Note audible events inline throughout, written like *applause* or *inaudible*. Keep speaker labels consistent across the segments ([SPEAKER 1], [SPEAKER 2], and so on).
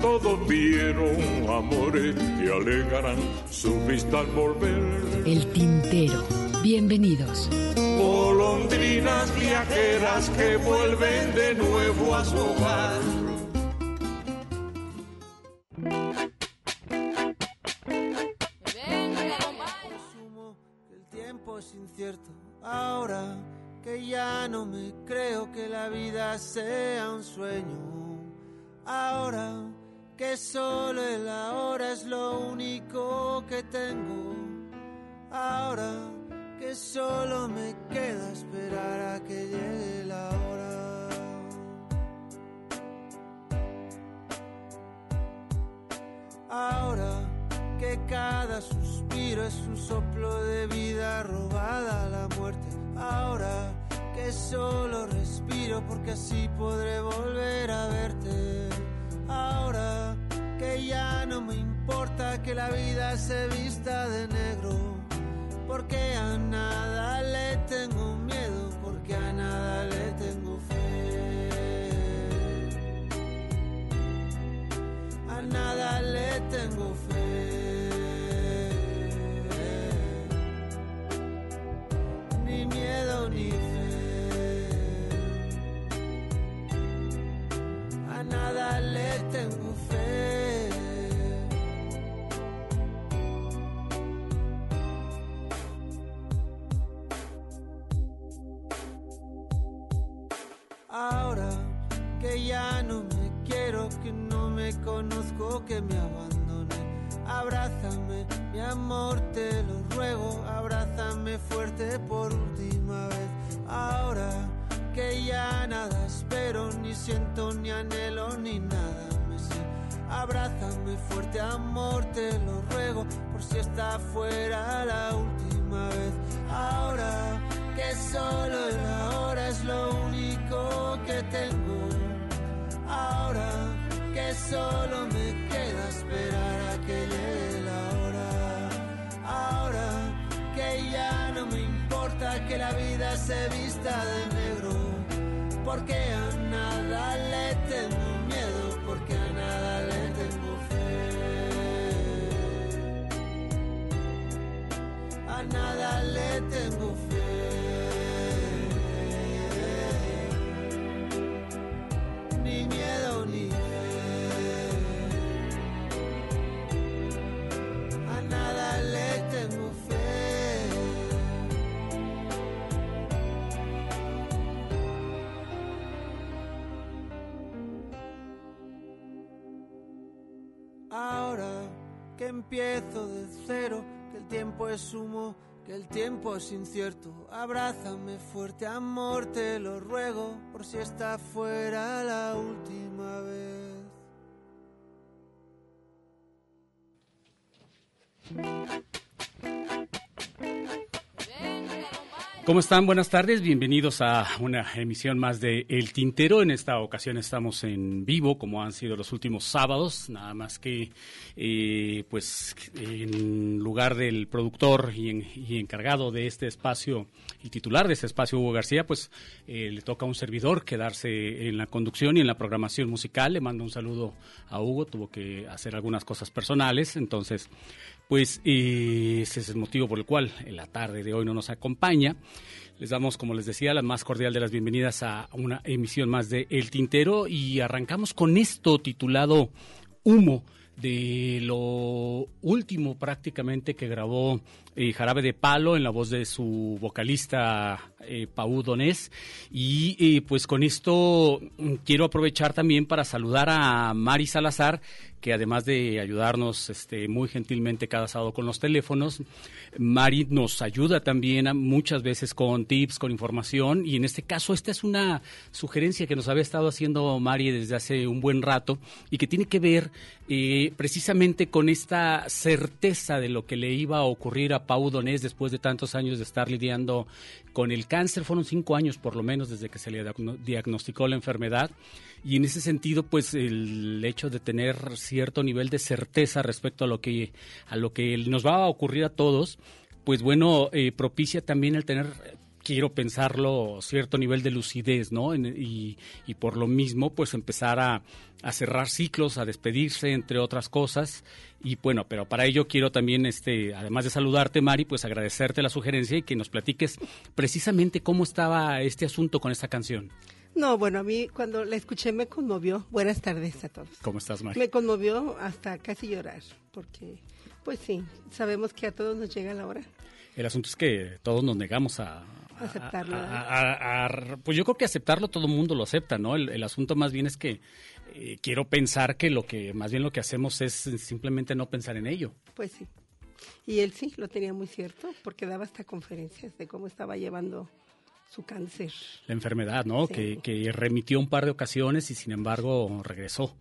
[SPEAKER 1] Todos vieron amores que alegarán su vista al volver.
[SPEAKER 2] El tintero. Bienvenidos.
[SPEAKER 1] Golondrinas viajeras que vuelven de nuevo a su hogar.
[SPEAKER 3] El tiempo es incierto. Ahora que ya no me creo que la vida sea un sueño. Ahora que solo el ahora es lo único que tengo. Ahora que solo me queda esperar a que llegue la hora. Ahora que cada suspiro es un soplo de vida robada a la muerte. Ahora que solo respiro porque así podré volver a verte. Ahora que ya no me importa que la vida se vista de negro. Porque a nada le tengo miedo, porque a nada le tengo fe. A nada le tengo fe. Ni miedo ni fe. Nada le tengo fe. Ahora que ya no me quiero, que no me conozco, que me abandoné. Abrázame, mi amor, te lo ruego. Abrázame fuerte por última vez. Ahora que ya nada espero, ni siento, ni anhelo, ni nada me sé. Abrázame fuerte, amor, te lo ruego. Por si está fuera la última vez. Ahora que solo el ahora es lo único que tengo. Ahora que solo me queda esperar a que llegue la hora. Ahora que ya no me importa que la vida se vista de negro. Porque a nada le tengo miedo, porque a nada le tengo fe. A nada le tengo fe. Ni miedo ni fe. A nada le tengo que empiezo de cero, que el tiempo es humo, que el tiempo es incierto. Abrázame fuerte, amor, te lo ruego, por si está fuera la última vez.
[SPEAKER 4] ¿Cómo están? Buenas tardes, bienvenidos a una emisión más de El Tintero. En esta ocasión estamos en vivo, como han sido los últimos sábados, nada más que, eh, pues, en lugar del productor y, en- y encargado de este espacio y titular de este espacio, Hugo García, pues eh, le toca a un servidor quedarse en la conducción y en la programación musical. Le mando un saludo a Hugo, tuvo que hacer algunas cosas personales, entonces pues eh, ese es el motivo por el cual en la tarde de hoy no nos acompaña. Les damos, como les decía, la más cordial de las bienvenidas a una emisión más de El Tintero y arrancamos con esto titulado Humo de lo último prácticamente que grabó eh, Jarabe de Palo en la voz de su vocalista eh, Pau Donés. Y pues con esto mm, quiero aprovechar también para saludar a Mari Salazar, que además de ayudarnos este, muy gentilmente cada sábado con los teléfonos, Mari nos ayuda también muchas veces con tips, con información y en este caso esta es una sugerencia que nos había estado haciendo Mari desde hace un buen rato y que tiene que ver eh, precisamente con esta certeza de lo que le iba a ocurrir a Pau Donés después de tantos años de estar lidiando con el cáncer. Fueron cinco años por lo menos desde que se le diagnosticó la enfermedad y en ese sentido pues el hecho de tener cierto nivel de certeza respecto a lo que a lo que nos va a ocurrir a todos pues bueno eh, propicia también el tener quiero pensarlo cierto nivel de lucidez no y, y, por lo mismo pues empezar a, a, cerrar ciclos a despedirse entre otras cosas y bueno pero para ello quiero también este además de saludarte Mari pues agradecerte la sugerencia y que nos platiques precisamente cómo estaba este asunto con esta canción
[SPEAKER 5] no, bueno, a mí cuando la escuché me conmovió. Buenas tardes a todos.
[SPEAKER 4] ¿Cómo estás, María?
[SPEAKER 5] Me conmovió hasta casi llorar, porque, pues sí, sabemos que a todos nos llega la hora.
[SPEAKER 4] El asunto es que todos nos negamos a,
[SPEAKER 5] aceptarlo.
[SPEAKER 4] pues yo creo que aceptarlo todo el mundo lo acepta, ¿no? El, asunto más bien es que eh, quiero pensar que lo que más bien lo que hacemos es simplemente no pensar en ello.
[SPEAKER 5] Pues sí. Y él sí lo tenía muy cierto, porque daba hasta conferencias de cómo estaba llevando su cáncer.
[SPEAKER 4] La enfermedad, ¿no? Que, que remitió un par de ocasiones y sin embargo regresó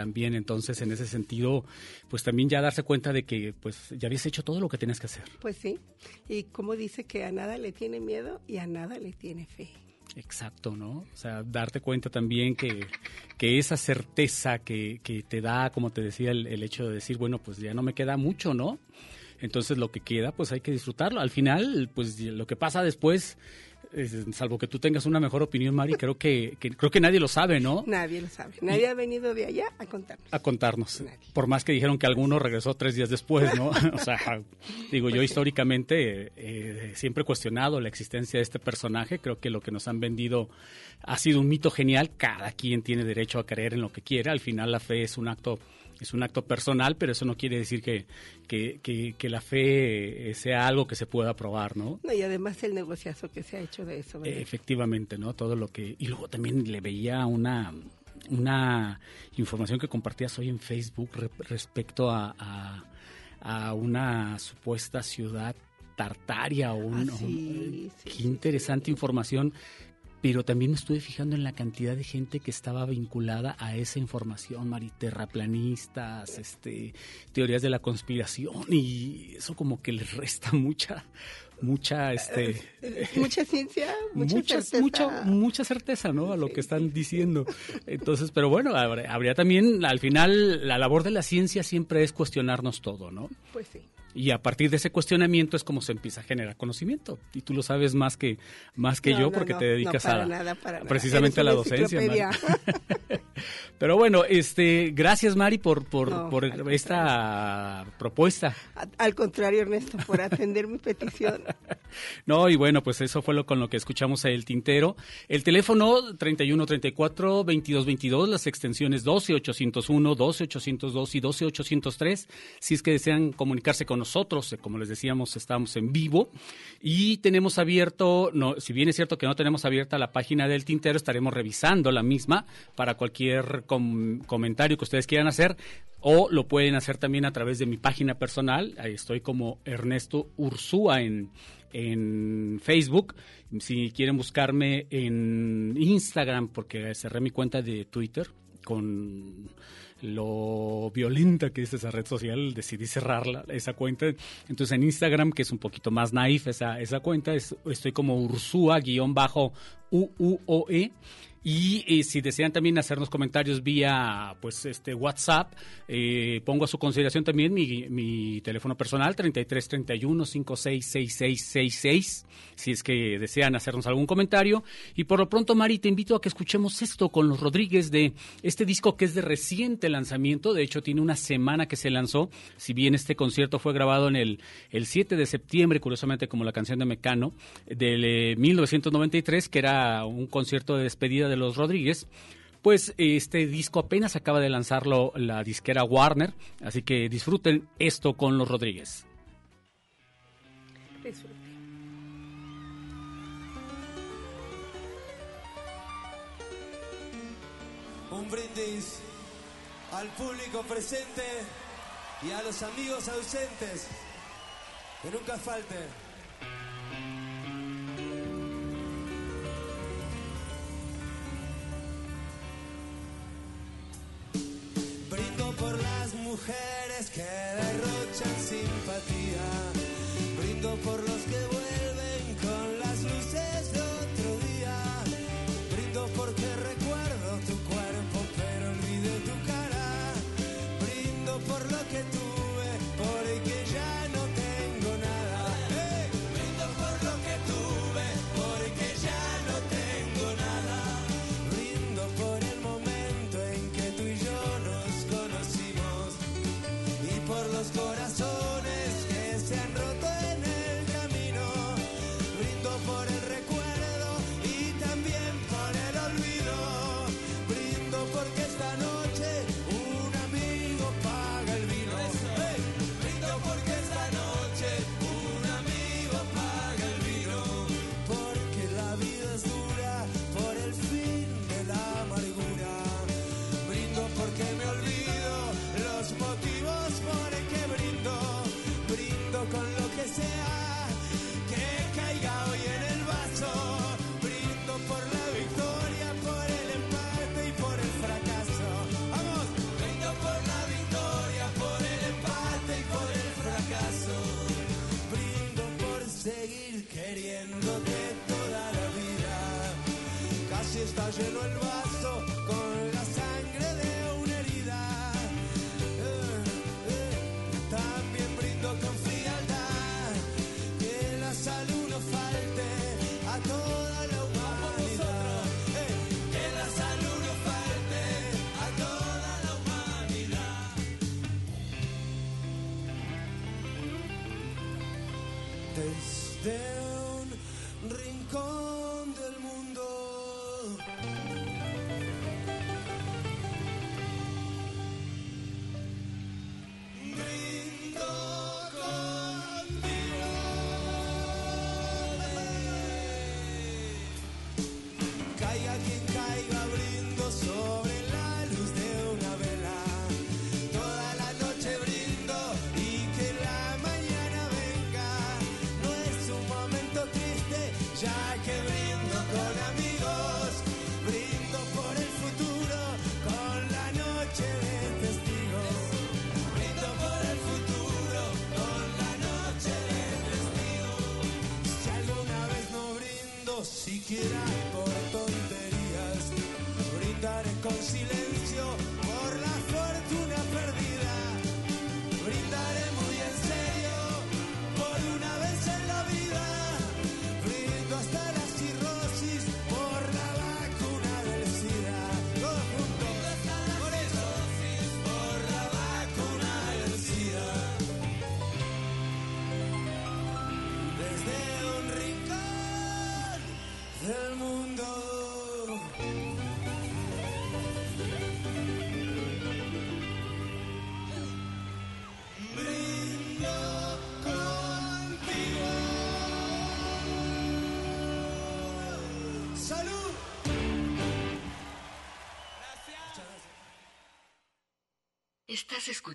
[SPEAKER 4] también entonces en ese sentido pues también ya darse cuenta de que pues ya habías hecho todo lo que tenías que hacer
[SPEAKER 5] pues sí y como dice que a nada le tiene miedo y a nada le tiene fe
[SPEAKER 4] Exacto, ¿no? O sea, darte cuenta también que, que esa certeza que, que, te da, como te decía, el, el, hecho de decir, bueno, pues ya no me queda mucho, ¿no? Entonces lo que queda, pues hay que disfrutarlo. Al final, pues lo que pasa después salvo que tú tengas una mejor opinión, Mari, creo que, creo que nadie lo sabe, ¿no?
[SPEAKER 5] Nadie lo sabe. Nadie ha venido de allá a contarnos.
[SPEAKER 4] A contarnos. Por más que dijeron que alguno regresó tres días después, ¿no? *laughs* o sea, digo, yo pues históricamente eh, siempre he cuestionado la existencia de este personaje. Creo que lo que nos han vendido ha sido un mito genial. Cada quien tiene derecho a creer en lo que quiera. Al final la fe es un acto es un acto personal, pero eso no quiere decir que, que, la fe sea algo que se pueda probar, ¿no?
[SPEAKER 5] Y además el negociazo que se ha hecho de eso.
[SPEAKER 4] Efectivamente, ¿no? Todo lo que... Y luego también le veía una una información que compartías hoy en Facebook respecto a, a, una supuesta ciudad tartaria o un,
[SPEAKER 5] ah,
[SPEAKER 4] qué interesante información pero también me estuve fijando en la cantidad de gente que estaba vinculada a esa información, mariterraplanistas, este, teorías de la conspiración, y eso como que les resta *laughs* mucha, mucha, este, *laughs*
[SPEAKER 5] mucha ciencia, mucha certeza.
[SPEAKER 4] Mucha, certeza, ¿no? A lo que están diciendo. Entonces, pero bueno, habría también, al final, la labor de la ciencia siempre es cuestionarnos todo, ¿no?
[SPEAKER 5] Pues sí.
[SPEAKER 4] Y a partir de ese cuestionamiento es como se empieza a generar conocimiento. Y tú lo sabes más que, más que yo porque te dedicas a, precisamente a la docencia. Pero bueno, este, gracias Mari por, por, por esta propuesta.
[SPEAKER 5] Al contrario, Ernesto, por atender mi petición. *laughs*
[SPEAKER 4] No, y bueno, pues eso fue lo con lo que escuchamos el tintero. El teléfono 3134 2222, las extensiones 12801, 12802 y 12803, si es que desean comunicarse con nosotros, eh, como les decíamos, estamos en vivo y tenemos abierto, no, si bien es cierto que no tenemos abierta la página del tintero, estaremos revisando la misma para cualquier comentario que ustedes quieran hacer o lo pueden hacer también a través de mi página personal, ahí estoy como Ernesto Ursúa en, en Facebook. Si quieren buscarme en Instagram, porque cerré mi cuenta de Twitter con lo violenta que es esa red social, decidí cerrarla, esa cuenta. Entonces en Instagram, que es un poquito más naif esa, esa cuenta, estoy como Ursúa-UUOE y si desean también hacernos comentarios vía pues este WhatsApp, eh, pongo a su consideración también mi, mi teléfono personal 3331 566666 si es que desean hacernos algún comentario. Y por lo pronto, Mari, te invito a que escuchemos esto con los Rodríguez de este disco que es de reciente lanzamiento. De hecho, tiene una semana que se lanzó. Si bien este concierto fue grabado en el, el 7 de septiembre, curiosamente como la canción de Mecano, del 1993, eh, que era un concierto de despedida de los Rodríguez, pues este disco apenas acaba de lanzarlo la disquera Warner, así que disfruten esto con los Rodríguez.
[SPEAKER 6] Un brindis al público presente y a los amigos ausentes. Que nunca falte. por las mujeres que derrochan simpatía, grito por los que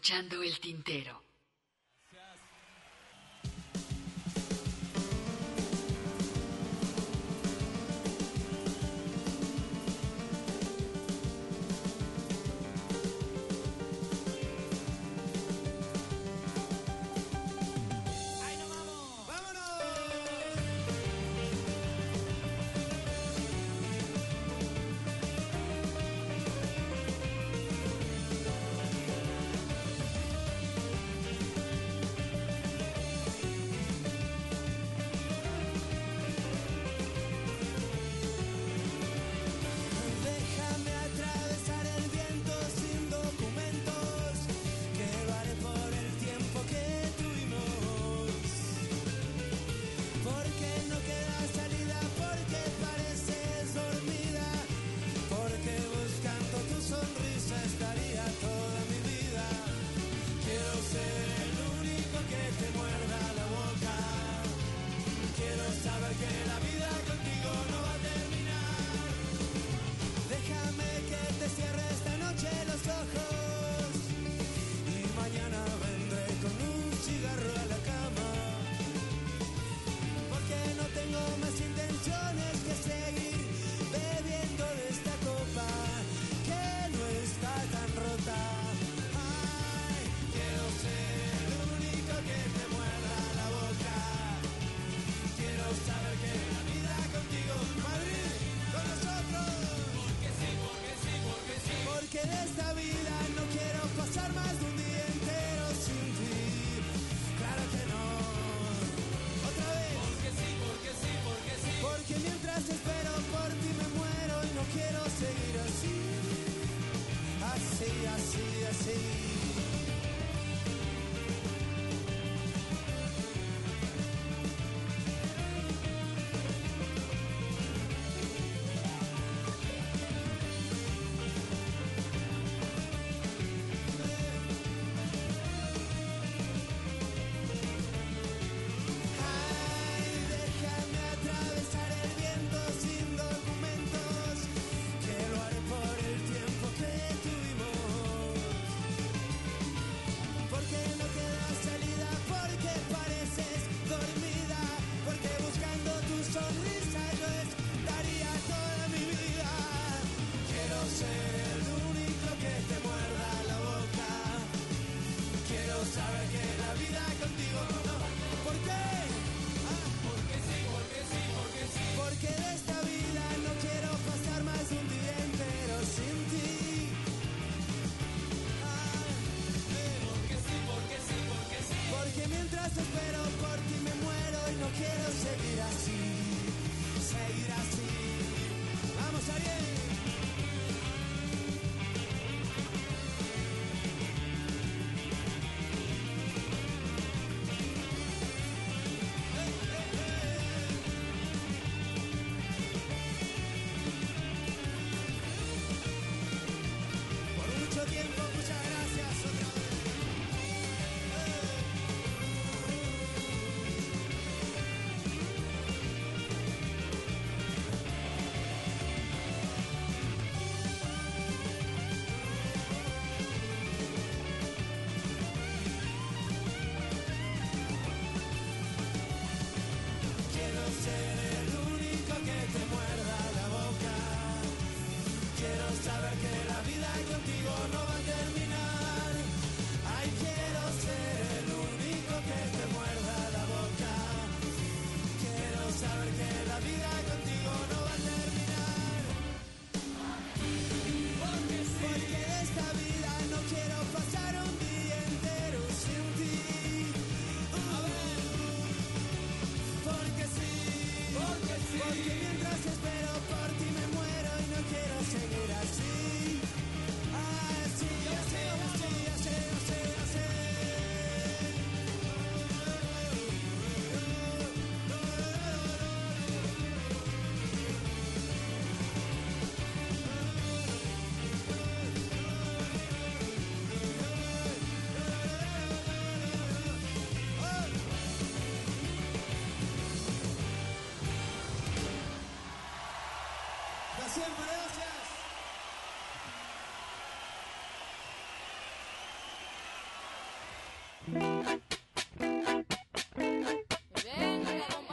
[SPEAKER 2] escuchando el tintero.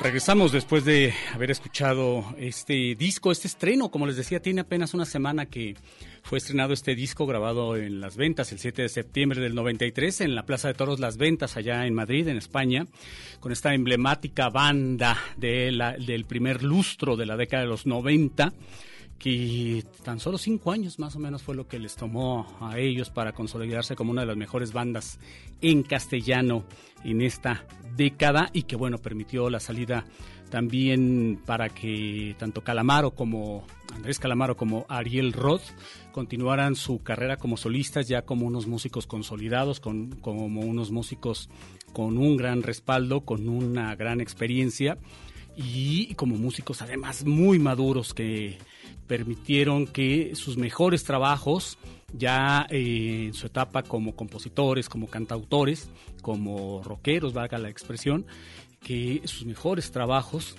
[SPEAKER 4] Regresamos después de haber escuchado este disco, este estreno, como les decía, tiene apenas una semana que fue estrenado este disco grabado en Las Ventas el 7 de septiembre del 93 en la Plaza de Toros Las Ventas allá en Madrid, en España, con esta emblemática banda del primer lustro de la década de los 90 que tan solo cinco años más o menos fue lo que les tomó a ellos para consolidarse como una de las mejores bandas en castellano en esta década y que bueno permitió la salida también para que tanto Calamaro como Andrés Calamaro como Ariel Roth continuaran su carrera como solistas ya como unos músicos consolidados, con, como unos músicos con un gran respaldo, con una gran experiencia y como músicos además muy maduros que permitieron que sus mejores trabajos ya eh, en su etapa como compositores, como cantautores, como rockeros, valga la expresión, que sus mejores trabajos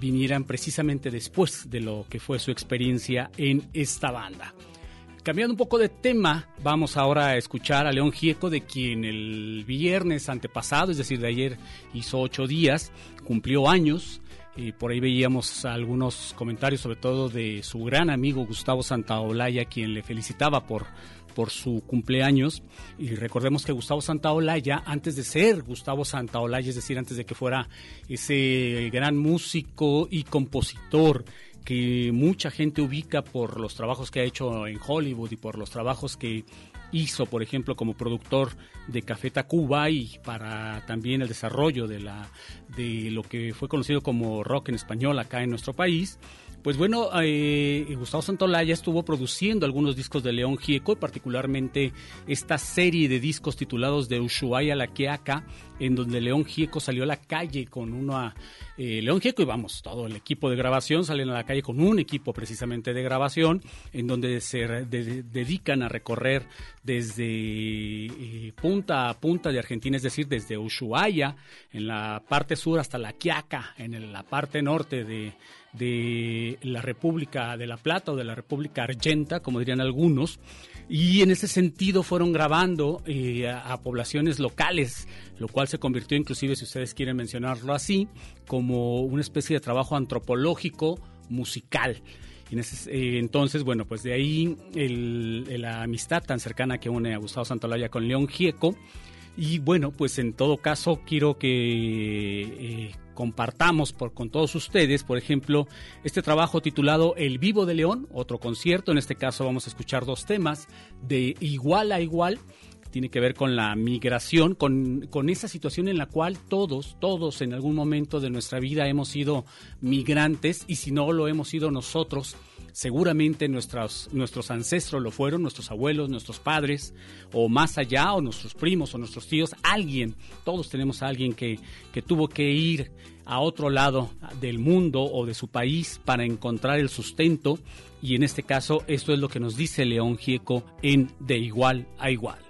[SPEAKER 4] vinieran precisamente después de lo que fue su experiencia en esta banda. Cambiando un poco de tema, vamos ahora a escuchar a León Gieco, de quien el viernes antepasado, es decir, de ayer hizo ocho días, cumplió años. Y por ahí veíamos algunos comentarios, sobre todo de su gran amigo Gustavo Santaolalla, quien le felicitaba por, por su cumpleaños. Y recordemos que Gustavo Santaolalla, antes de ser Gustavo Santaolalla, es decir, antes de que fuera ese gran músico y compositor que mucha gente ubica por los trabajos que ha hecho en Hollywood y por los trabajos que hizo, por ejemplo, como productor de Café Tacuba y para también el desarrollo de la de lo que fue conocido como rock en español acá en nuestro país. Pues bueno, eh, Gustavo Santolaya estuvo produciendo algunos discos de León Gieco, particularmente esta serie de discos titulados de Ushuaia la Quiaca, en donde León Gieco salió a la calle con una... Eh, León Gieco y vamos, todo el equipo de grabación salen a la calle con un equipo precisamente de grabación, en donde se de- de- dedican a recorrer desde eh, punta a punta de Argentina, es decir, desde Ushuaia, en la parte sur hasta la Quiaca, en la parte norte de, de la República de La Plata o de la República Argenta, como dirían algunos, y en ese sentido fueron grabando eh, a, a poblaciones locales, lo cual se convirtió inclusive, si ustedes quieren mencionarlo así, como una especie de trabajo antropológico musical. Eh, entonces, bueno, pues de ahí la amistad tan cercana que une a Gustavo Santolaya con León Gieco. Y bueno, pues en todo caso quiero que eh, compartamos con todos ustedes, por ejemplo, este trabajo titulado El Vivo de León, otro concierto, en este caso vamos a escuchar dos temas, de igual a igual, tiene que ver con la migración, con, con, esa situación en la cual todos, todos en algún momento de nuestra vida hemos sido migrantes y si no lo hemos sido nosotros, seguramente nuestros, nuestros ancestros lo fueron, nuestros abuelos, nuestros padres, o más allá, o nuestros primos, o nuestros tíos, alguien, todos tenemos a alguien que, que tuvo que ir a otro lado del mundo o de su país para encontrar el sustento, y en este caso esto es lo que nos dice León Gieco en De igual a igual.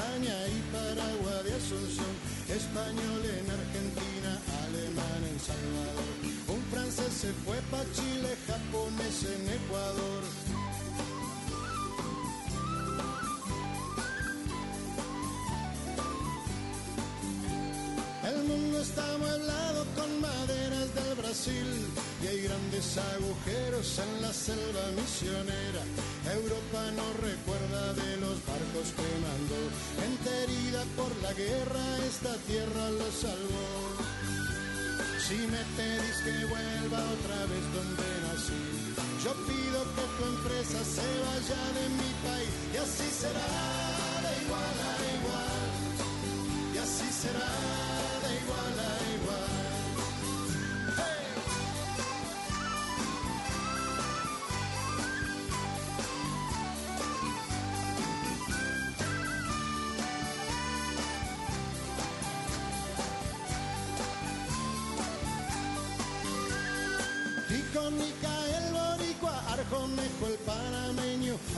[SPEAKER 6] España y Paraguay de Asunción, español en Argentina, alemán en Salvador, un francés se fue para Chile, japonés en Ecuador. Mundo está amueblado con maderas del Brasil y hay grandes agujeros en la selva misionera. Europa no recuerda de los barcos que mandó, gente herida por la guerra, esta tierra lo salvó. Si me pedís que vuelva otra vez donde nací, yo pido que tu empresa se vaya de mi país y así será de igual a igual, y así será de igual a igual. Ticónica el boricua, Arjonejo el panameño,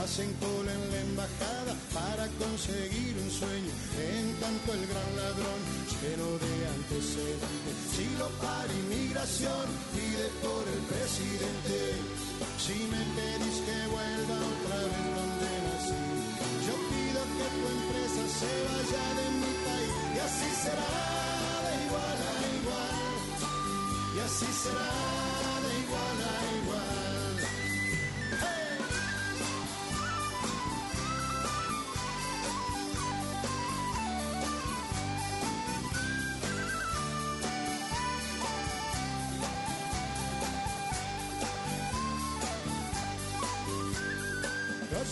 [SPEAKER 6] hacen cola en la embajada para conseguir un sueño. En tanto el gran ladrón, lleno de antecedentes, si lo para inmigración, pide por el presidente. Si me pedís que vuelva otra vez donde nací, yo pido que tu empresa se vaya de mi país y así será de igual a igual. Y así será de igual a igual.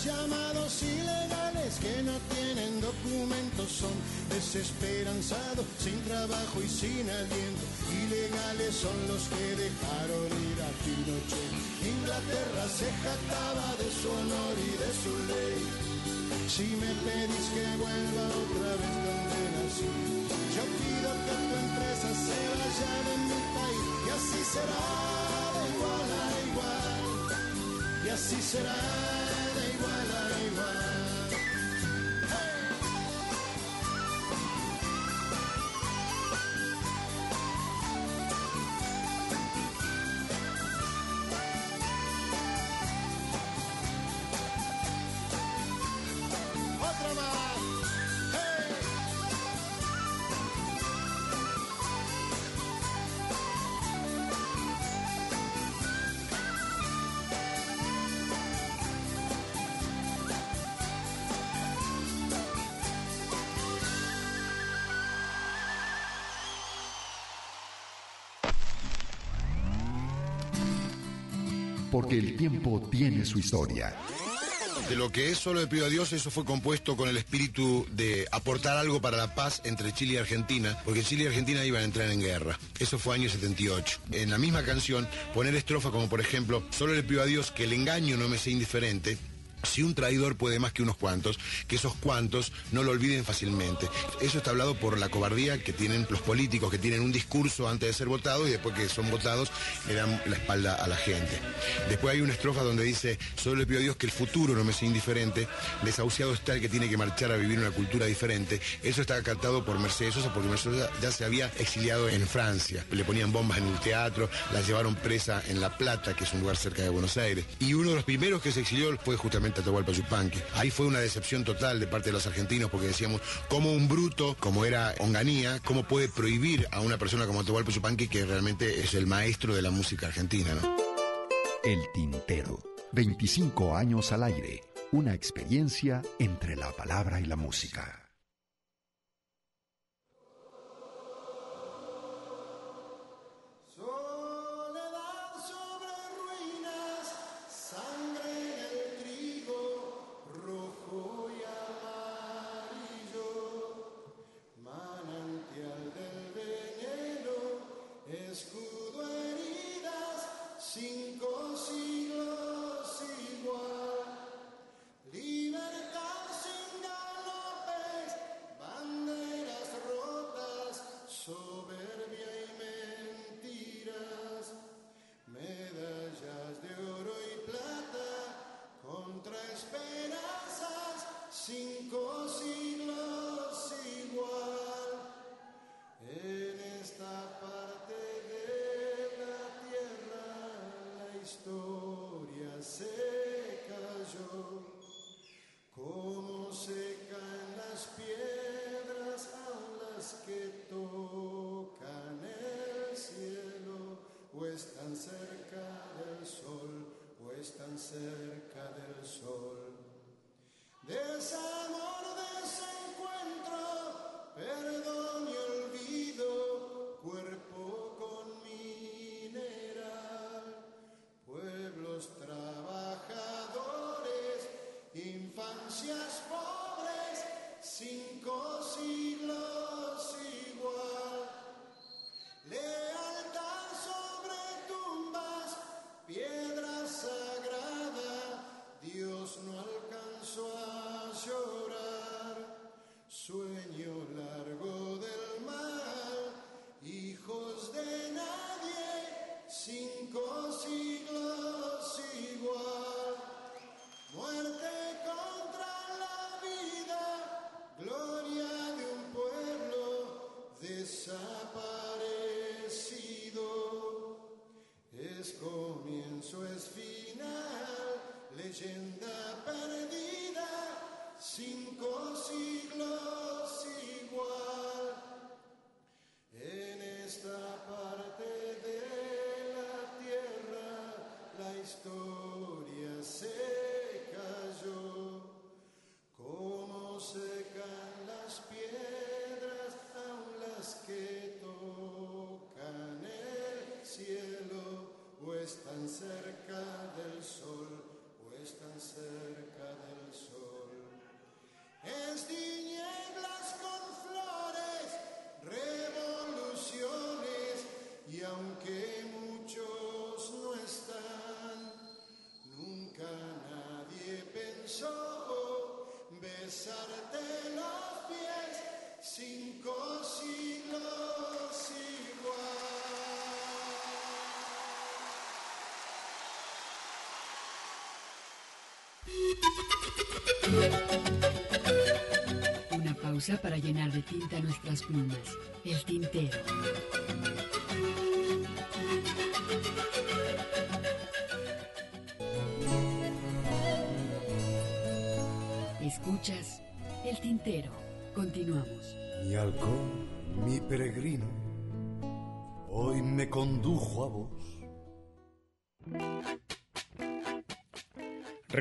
[SPEAKER 6] Llamados ilegales que no tienen documentos son desesperanzados, sin trabajo y sin aliento. Ilegales son los que dejaron ir a Pinochet. Inglaterra se jactaba de su honor y de su ley. Si me pedís que vuelva otra vez donde nací, yo pido que tu empresa se vaya de mi país y así será de igual a igual. Y así será
[SPEAKER 7] Porque el tiempo tiene su historia.
[SPEAKER 8] De lo que es solo le pido a Dios, eso fue compuesto con el espíritu de aportar algo para la paz entre Chile y Argentina, porque Chile y Argentina iban a entrar en guerra. Eso fue año 78. En la misma canción, poner estrofa como por ejemplo, solo le pido a Dios que el engaño no me sea indiferente, si un traidor puede más que unos cuantos, que esos cuantos no lo olviden fácilmente. Eso está hablado por la cobardía que tienen los políticos, que tienen un discurso antes de ser votados y después que son votados le dan la espalda a la gente. Después hay una estrofa donde dice, solo le pido a Dios que el futuro no me sea indiferente, desahuciado está el que tiene que marchar a vivir una cultura diferente. Eso está cantado por Mercedes Sosa porque Mercedes ya se había exiliado en Francia. Le ponían bombas en el teatro, la llevaron presa en La Plata, que es un lugar cerca de Buenos Aires. Y uno de los primeros que se exilió fue justamente Atahualpa Yupanqui. Ahí fue una decepción total de parte de los argentinos porque decíamos, como un bruto, como era Onganía, cómo puede prohibir a una persona como Atahualpa Yupanqui, que realmente es el maestro de la música argentina, ¿no?
[SPEAKER 7] El Tintero. 25 años al aire. Una experiencia entre la palabra y la música.
[SPEAKER 6] Cerca del sol. Desamor,
[SPEAKER 2] Una pausa para llenar de tinta nuestras plumas. El tintero. Escuchas El tintero. Continuamos.
[SPEAKER 9] Mi halcón, mi peregrino, hoy me condujo a vos.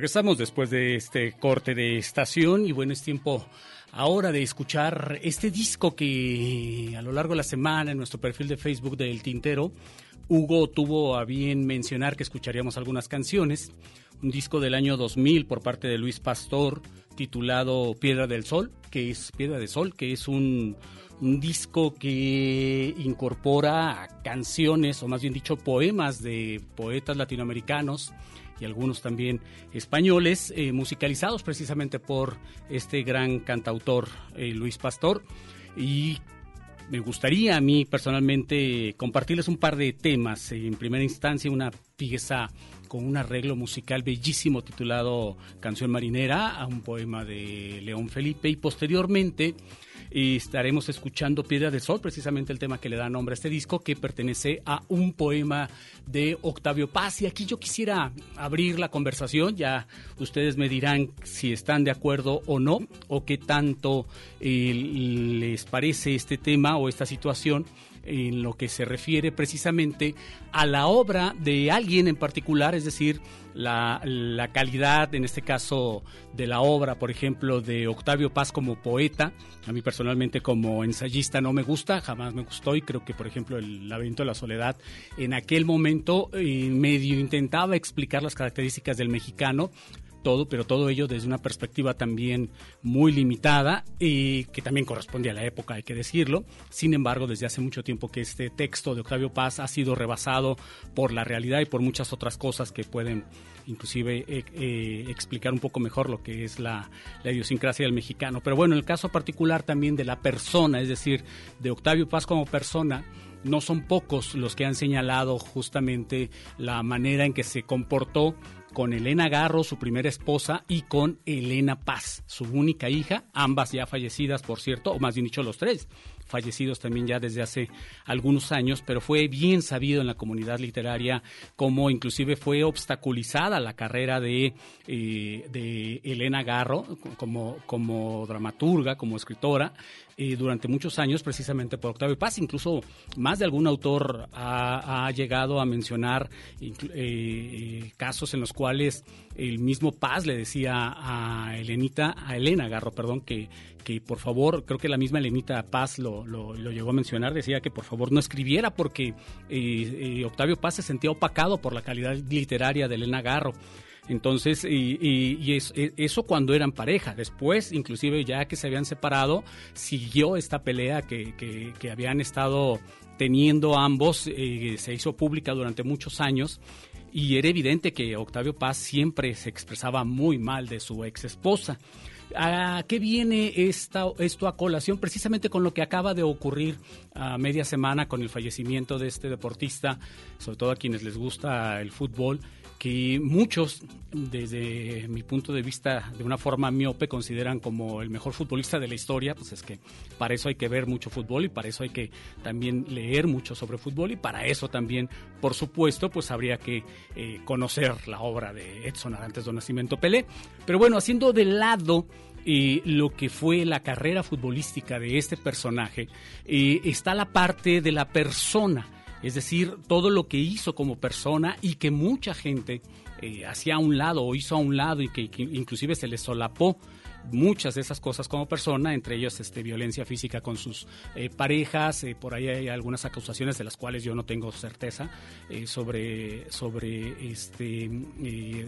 [SPEAKER 4] Regresamos después de este corte de estación y bueno, es tiempo ahora de escuchar este disco que a lo largo de la semana en nuestro perfil de Facebook del Tintero, Hugo tuvo a bien mencionar que escucharíamos algunas canciones. Un disco del año 2000 por parte de Luis Pastor titulado Piedra del Sol, que es Piedra del Sol, que es un un disco que incorpora canciones, o más bien dicho, poemas de poetas latinoamericanos y algunos también españoles, eh, musicalizados precisamente por este gran cantautor eh, Luis Pastor. Y me gustaría a mí personalmente compartirles un par de temas. En primera instancia, una pieza con un arreglo musical bellísimo titulado Canción Marinera, a un poema de León Felipe, y posteriormente y estaremos escuchando Piedra del Sol, precisamente el tema que le da nombre a este disco, que pertenece a un poema de Octavio Paz. Y aquí yo quisiera abrir la conversación, ya ustedes me dirán si están de acuerdo o no, o qué tanto eh, les parece este tema o esta situación en lo que se refiere precisamente a la obra de alguien en particular, es decir, la, calidad, en este caso, de la obra, por ejemplo, de Octavio Paz como poeta. A mí personalmente como ensayista no me gusta, jamás me gustó y creo que, por ejemplo, el laberinto de la soledad en aquel momento eh, medio intentaba explicar las características del mexicano todo, pero todo ello desde una perspectiva también muy limitada y que también corresponde a la época, hay que decirlo. Sin embargo, desde hace mucho tiempo que este texto de Octavio Paz ha sido rebasado por la realidad y por muchas otras cosas que pueden inclusive eh, eh, explicar un poco mejor lo que es la, la, idiosincrasia del mexicano. Pero bueno, en el caso particular también de la persona, es decir, de Octavio Paz como persona, no son pocos los que han señalado justamente la manera en que se comportó con Elena Garro, su primera esposa, y con Elena Paz, su única hija, ambas ya fallecidas, por cierto, o más bien dicho los tres, fallecidos también ya desde hace algunos años, pero fue bien sabido en la comunidad literaria como inclusive fue obstaculizada la carrera de, eh, de Elena Garro como, como dramaturga, como escritora, eh, durante muchos años precisamente por Octavio Paz. Incluso más de algún autor ha, llegado a mencionar eh, casos en los cuales el mismo Paz le decía a Elenita, a Elena Garro, perdón, que, que por favor, creo que la misma Elenita Paz lo, lo, llegó a mencionar, decía que por favor no escribiera porque eh, Octavio Paz se sentía opacado por la calidad literaria de Elena Garro. Entonces, y, e, eso cuando eran pareja. Después, inclusive ya que se habían separado, siguió esta pelea que, que, habían estado teniendo ambos, eh, se hizo pública durante muchos años. Y era evidente que Octavio Paz siempre se expresaba muy mal de su ex esposa. ¿A qué viene esta, esto a colación? Precisamente con lo que acaba de ocurrir a media semana con el fallecimiento de este deportista, sobre todo a quienes les gusta el fútbol, que muchos, desde mi punto de vista, de una forma miope, consideran como el mejor futbolista de la historia, pues es que para eso hay que ver mucho fútbol y para eso hay que también leer mucho sobre fútbol y para eso también, por supuesto, pues habría que eh, conocer la obra de Edson Arantes do Nacimiento Pelé. Pero bueno, haciendo de lado eh, lo que fue la carrera futbolística de este personaje, eh, está la parte de la persona es decir, todo lo que hizo como persona y que mucha gente eh, hacía a un lado o hizo a un lado y que, que inclusive se le solapó muchas de esas cosas como persona, entre ellas este, violencia física con sus eh, parejas, eh, por ahí hay algunas acusaciones de las cuales yo no tengo certeza eh, sobre, sobre este,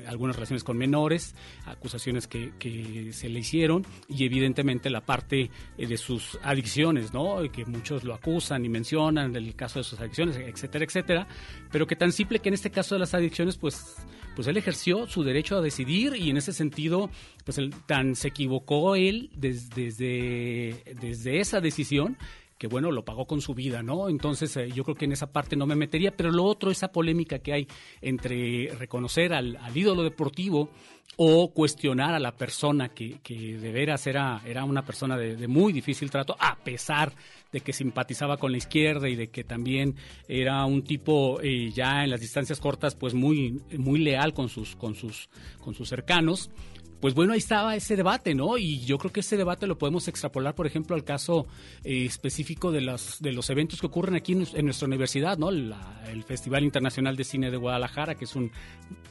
[SPEAKER 4] algunas relaciones con menores, acusaciones que, que, se le hicieron y evidentemente la parte de sus adicciones, ¿no? que muchos lo acusan y mencionan, el caso de sus adicciones, etcétera, etcétera, pero que tan simple que en este caso de las adicciones, pues, pues él ejerció su derecho a decidir y en ese sentido, pues el, tan se equivocó él desde, desde esa decisión que bueno, lo pagó con su vida, ¿no? Entonces eh, yo creo que en esa parte no me metería, pero lo otro, esa polémica que hay entre reconocer al, ídolo deportivo o cuestionar a la persona que, de veras era, era una persona de, muy difícil trato, a pesar de que simpatizaba con la izquierda y de que también era un tipo eh, ya en las distancias cortas pues muy, muy leal con sus, con sus, con sus cercanos pues bueno, ahí estaba ese debate, ¿no? Y yo creo que ese debate lo podemos extrapolar, por ejemplo, al caso eh, específico de los, de los eventos que ocurren aquí en, nuestra universidad, ¿no? el Festival Internacional de Cine de Guadalajara, que es un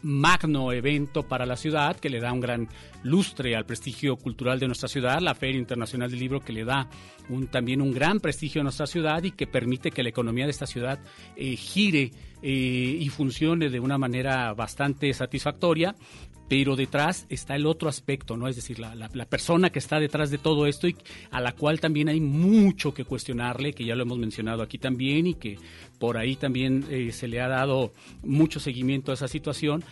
[SPEAKER 4] magno evento para la ciudad, que le da un gran lustre al prestigio cultural de nuestra ciudad, la Feria Internacional del Libro, que le da un, también un gran prestigio a nuestra ciudad y que permite que la economía de esta ciudad eh, gire eh, y funcione de una manera bastante satisfactoria pero detrás está el otro aspecto, ¿no? Es decir, la, la, la, persona que está detrás de todo esto y a la cual también hay mucho que cuestionarle, que ya lo hemos mencionado aquí también y que por ahí también eh, se le ha dado mucho seguimiento a esa situación,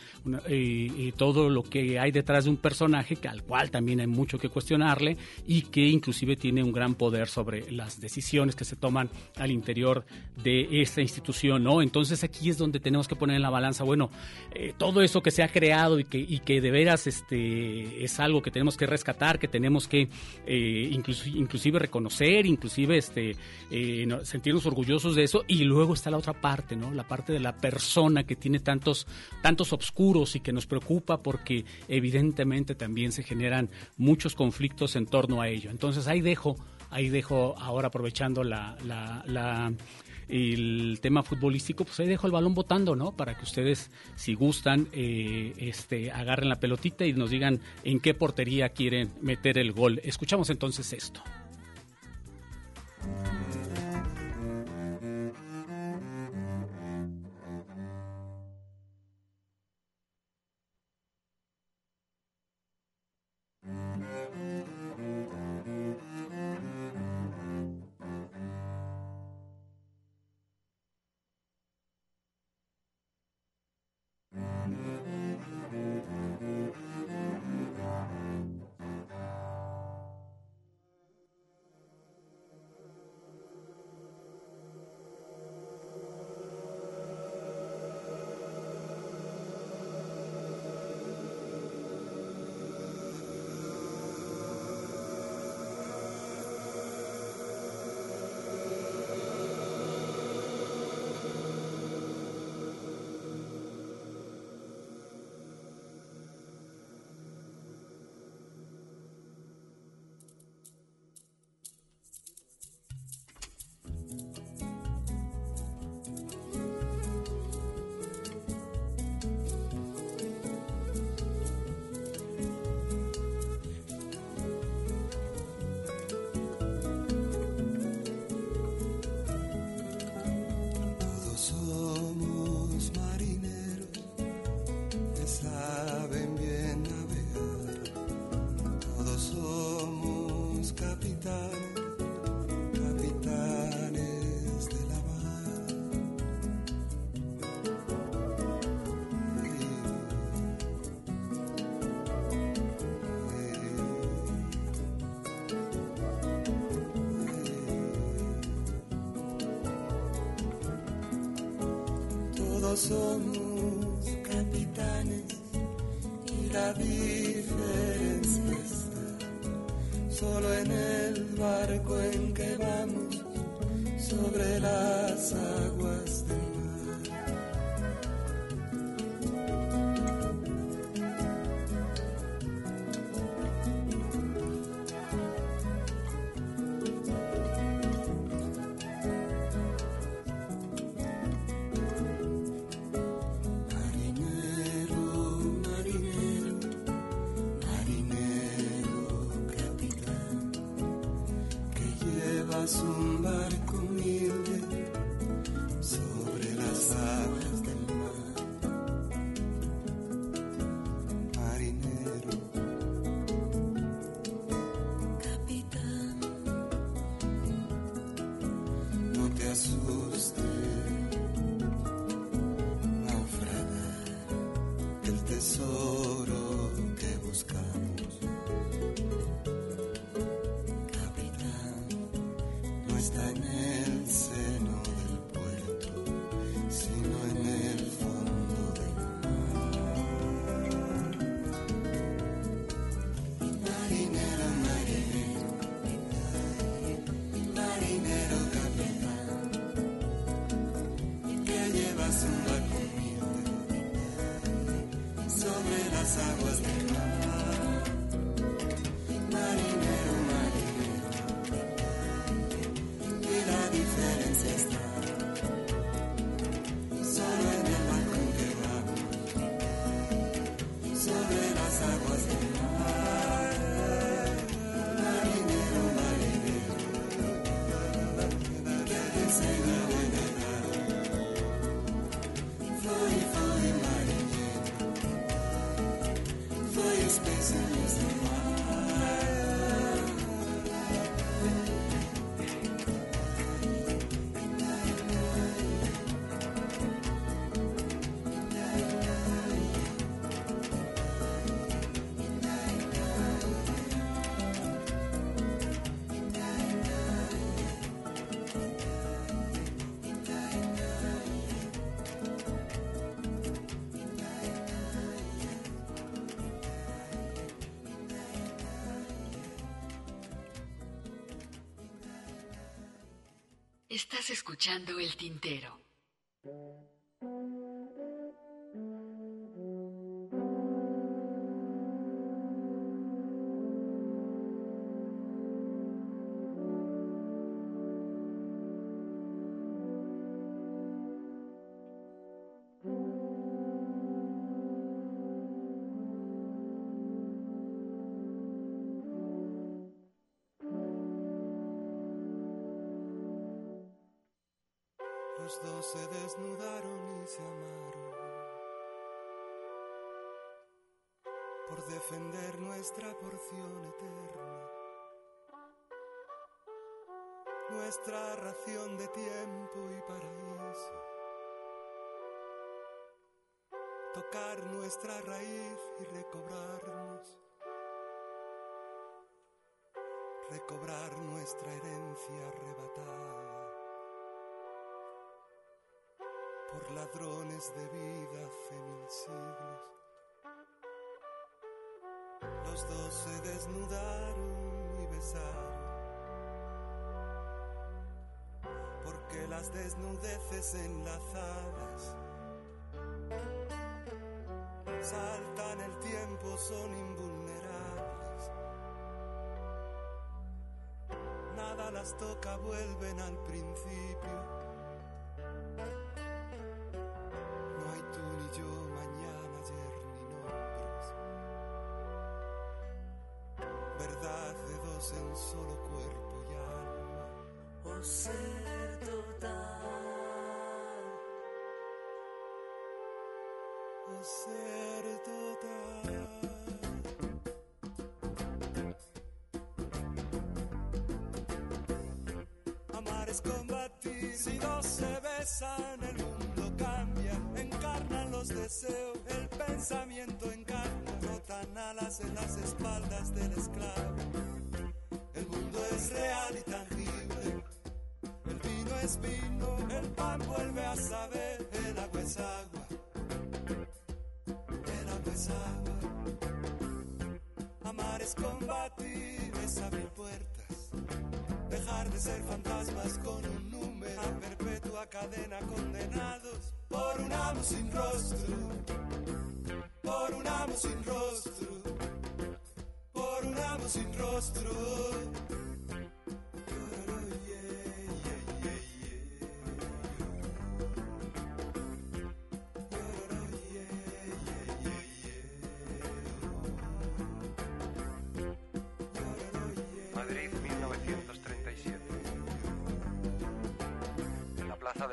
[SPEAKER 4] eh, todo lo que hay detrás de un personaje al cual también hay mucho que cuestionarle y que inclusive tiene un gran poder sobre las decisiones que se toman al interior de esta institución, ¿no? Entonces aquí es donde tenemos que poner en la balanza, bueno, eh, todo eso que se ha creado y que, y que de veras este, es algo que tenemos que rescatar, que tenemos que eh, inclusive, inclusive, reconocer, inclusive este, sentirnos orgullosos de eso. Y luego está la otra parte, ¿no? La parte de la persona que tiene tantos, tantos obscuros y que nos preocupa porque evidentemente también se generan muchos conflictos en torno a ello. Entonces ahí dejo, ahí dejo ahora aprovechando la, el tema futbolístico, pues ahí dejo el balón votando, ¿no? Para que ustedes, si gustan, eh, este, agarren la pelotita y nos digan en qué portería quieren meter el gol. Escuchamos entonces esto.
[SPEAKER 10] Somos
[SPEAKER 2] Estás escuchando el tintero.
[SPEAKER 11] Los dos se desnudaron y se amaron por defender nuestra porción eterna, nuestra ración de tiempo y paraíso, tocar nuestra raíz y recobrarnos, recobrar nuestra herencia arrebatada. Ladrones de vida hace mil siglos. Los dos se desnudaron y besaron, porque las desnudeces enlazadas saltan el tiempo, son invulnerables. Nada las toca, vuelven al principio.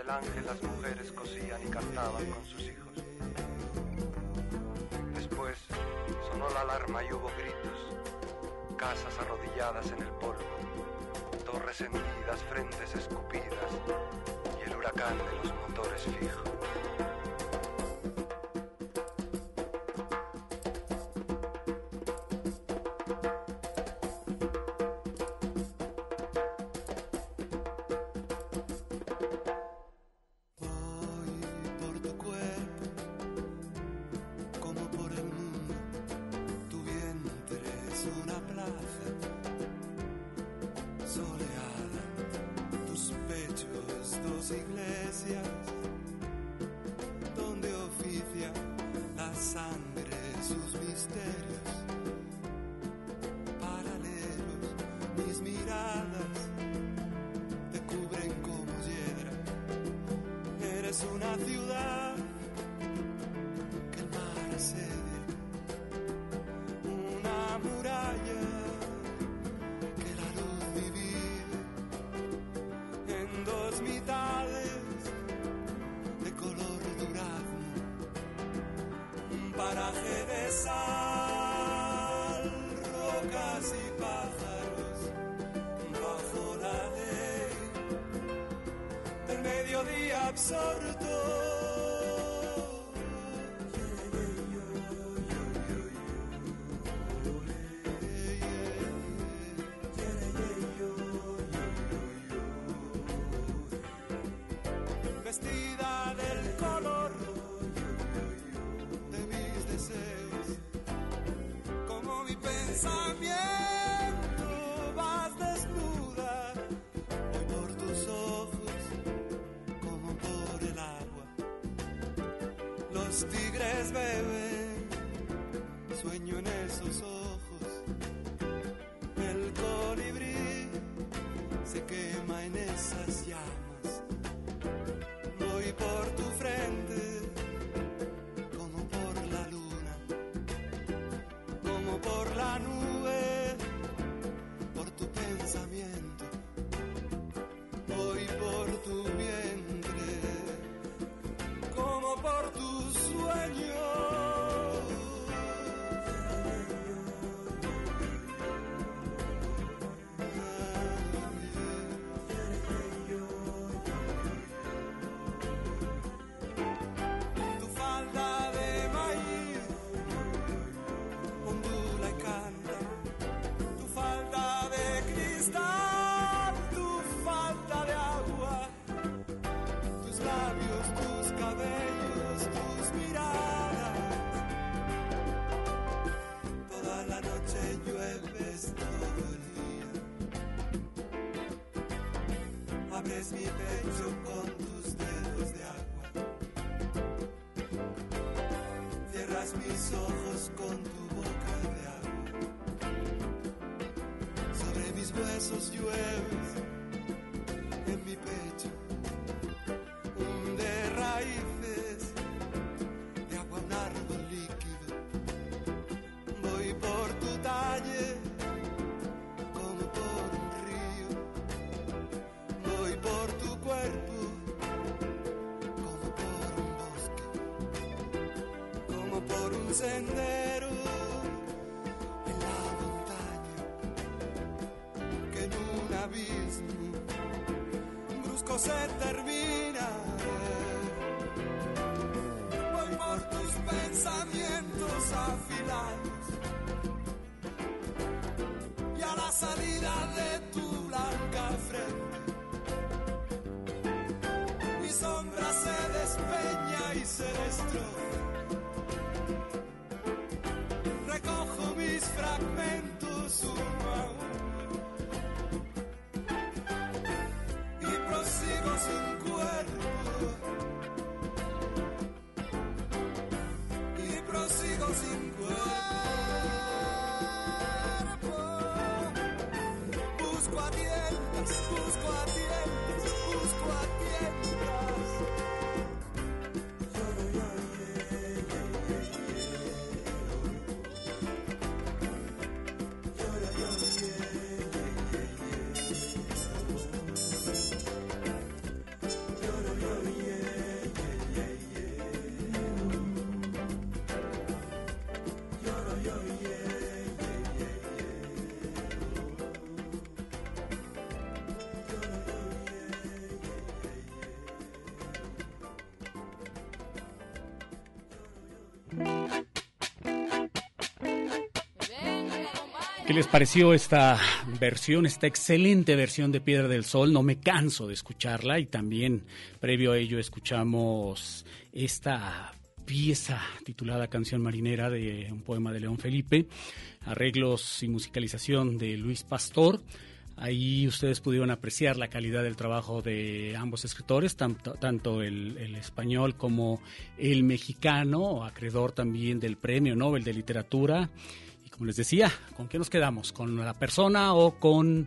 [SPEAKER 12] Ángel las mujeres cosían y cantaban con sus hijos. Después sonó la alarma y hubo gritos, casas arrodilladas en el polvo, torres hendidas, frentes escupidas y el huracán de los motores fijos.
[SPEAKER 11] Soleada, tus pechos dos iglesias, donde oficia la sangre sus misterios. Paralelos, mis miradas te cubren como hiedra. Eres una ciudad so Los tigres beben, sueño en esos ojos, el colibrí se quema en esas mis ojos con tu boca de agua. Sobre mis huesos llueves sendero en la montaña que en un abismo brusco se termina. Voy por tus pensamientos afilados y a la salida de tu
[SPEAKER 4] Squad. Les pareció esta versión, esta excelente versión de Piedra del Sol? No me canso de escucharla y también previo a ello escuchamos esta pieza titulada Canción Marinera de un poema de León Felipe, arreglos y musicalización de Luis Pastor. Ahí ustedes pudieron apreciar la calidad del trabajo de ambos escritores, tanto, el, el, español como el mexicano, acreedor también del Premio Nobel de Literatura. Como les decía, ¿con qué nos quedamos? ¿Con la persona o con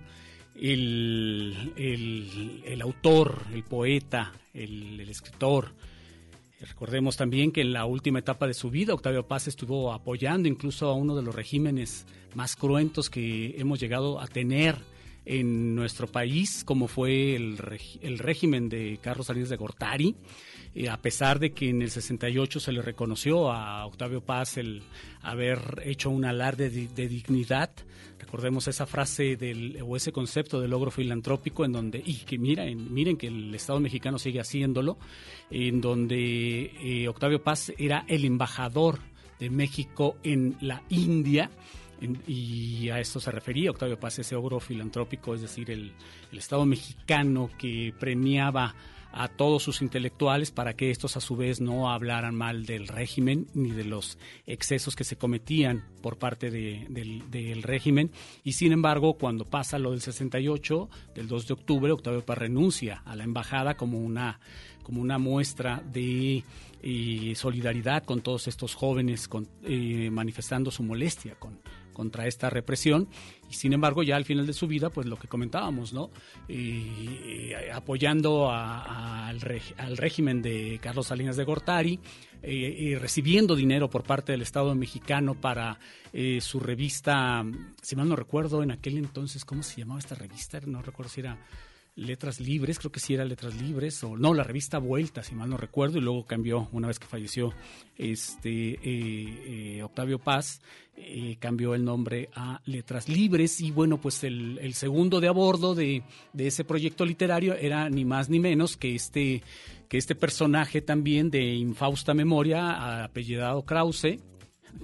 [SPEAKER 4] el, el, autor, el poeta, el, el escritor? Recordemos también que en la última etapa de su vida, Octavio Paz estuvo apoyando incluso a uno de los regímenes más cruentos que hemos llegado a tener en nuestro país, como fue el, el régimen de Carlos Salinas de Gortari, a pesar de que en el 68 se le reconoció a Octavio Paz el haber hecho un alarde de, dignidad. Recordemos esa frase del, o ese concepto del logro filantrópico en donde, y que miren, miren que el Estado mexicano sigue haciéndolo, en donde eh, Octavio Paz era el embajador de México en la India. y a esto se refería Octavio Paz, ese logro filantrópico, es decir, el Estado mexicano que premiaba a todos sus intelectuales para que estos a su vez no hablaran mal del régimen ni de los excesos que se cometían por parte del, régimen. Y sin embargo, cuando pasa lo del 68, del 2 de octubre, Octavio Paz renuncia a la embajada como una, como una muestra de eh, solidaridad con todos estos jóvenes, eh, manifestando su molestia con, contra esta represión. Y sin embargo ya al final de su vida pues lo que comentábamos no apoyando al, régimen de Carlos Salinas de Gortari y recibiendo dinero por parte del Estado mexicano para eh, su revista si mal no recuerdo en aquel entonces cómo se llamaba esta revista no recuerdo si era Letras Libres, creo que sí era Letras Libres, o no, la revista Vuelta, si mal no recuerdo, y luego cambió una vez que falleció este eh, eh, Octavio Paz, eh, cambió el nombre a Letras Libres, y bueno, pues el, segundo de a bordo de, de, ese proyecto literario era ni más ni menos que este, que este personaje también de infausta memoria, apellidado Krause,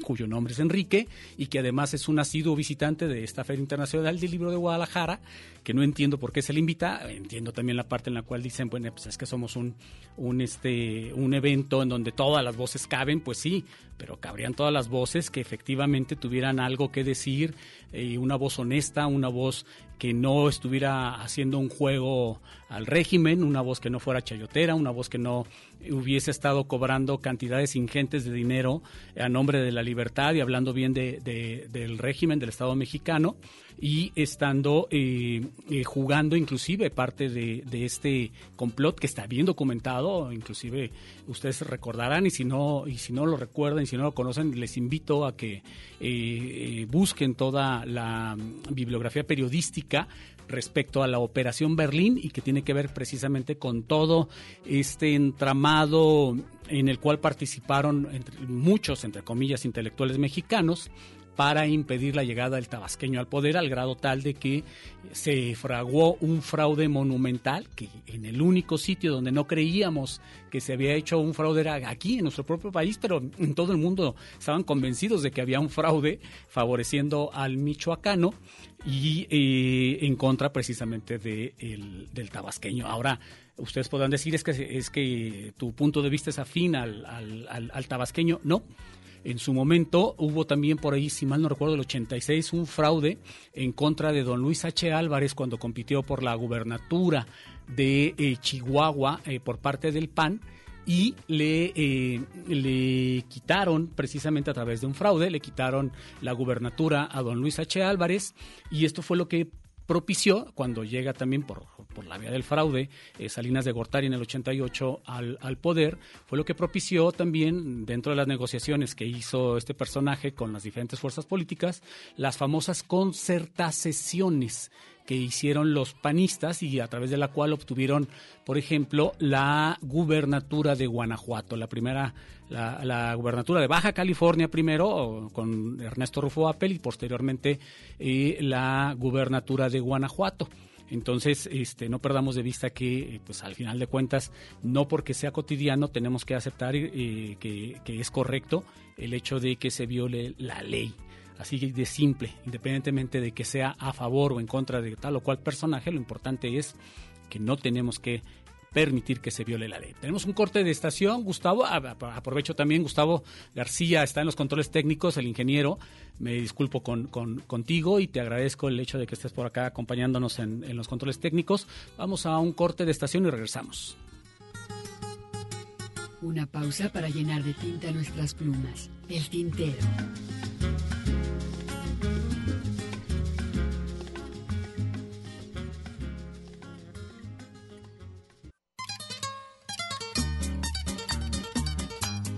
[SPEAKER 4] cuyo nombre es Enrique y que además es un asiduo visitante de esta Feria Internacional del Libro de Guadalajara, que no entiendo por qué se le invita, entiendo también la parte en la cual dicen, bueno, pues es que somos un, un, este, un evento en donde todas las voces caben, pues sí, pero cabrían todas las voces que efectivamente tuvieran algo que decir, eh, una voz honesta, una voz que no estuviera haciendo un juego al régimen, una voz que no fuera chayotera, una voz que no hubiese estado cobrando cantidades ingentes de dinero a nombre de la libertad y hablando bien de, del régimen del Estado mexicano y estando eh, eh, jugando inclusive parte de, este complot que está bien documentado, inclusive ustedes recordarán y si no y si no lo recuerdan y si no lo conocen les invito a que eh, busquen toda la bibliografía periodística respecto a la operación Berlín y que tiene que ver precisamente con todo este entramado en el cual participaron muchos, entre comillas, intelectuales mexicanos para impedir la llegada del tabasqueño al poder al grado tal de que se fraguó un fraude monumental que en el único sitio donde no creíamos que se había hecho un fraude era aquí en nuestro propio país, pero en todo el mundo estaban convencidos de que había un fraude favoreciendo al michoacano y eh, en contra precisamente de del tabasqueño. Ahora, ustedes podrán decir es que, es que tu punto de vista es afín al, al, al tabasqueño. No, en su momento hubo también por ahí, si mal no recuerdo, el 86, un fraude en contra de don Luis H. Álvarez cuando compitió por la gubernatura de eh, Chihuahua eh, por parte del PAN y le, eh, le quitaron precisamente a través de un fraude, le quitaron la gubernatura a don Luis H. Álvarez y esto fue lo que propició, cuando llega también por, por la vía del fraude, eh, Salinas de Gortari en el 88 al, al, poder, fue lo que propició también, dentro de las negociaciones que hizo este personaje con las diferentes fuerzas políticas, las famosas concertaciones que hicieron los panistas y a través de la cual obtuvieron, por ejemplo, la gubernatura de Guanajuato, la primera, la, la gubernatura de Baja California primero con Ernesto Rufo Appel y posteriormente eh, la gubernatura de Guanajuato. Entonces, este, no perdamos de vista que, pues, al final de cuentas, no porque sea cotidiano, tenemos que aceptar eh, que, que es correcto el hecho de que se viole la ley así de simple, independientemente de que sea a favor o en contra de tal o cual personaje, lo importante es que no tenemos que permitir que se viole la ley. Tenemos un corte de estación, Gustavo, aprovecho también, Gustavo García está en los controles técnicos, el ingeniero, me disculpo con, contigo y te agradezco el hecho de que estés por acá acompañándonos en, en los controles técnicos. Vamos a un corte de estación y regresamos.
[SPEAKER 2] Una pausa para llenar de tinta nuestras plumas. El tintero.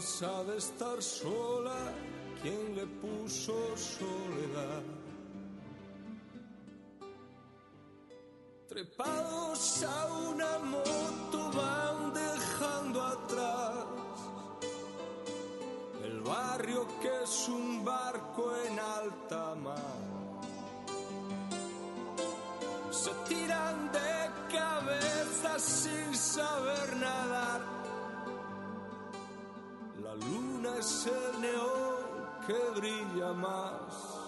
[SPEAKER 13] no sabe estar sola, ¿quién le puso soledad? Trepados a una moto van dejando atrás el barrio que es un barco en alta mar. Se tiran de cabeza sin saber luna es el neón que brilla más.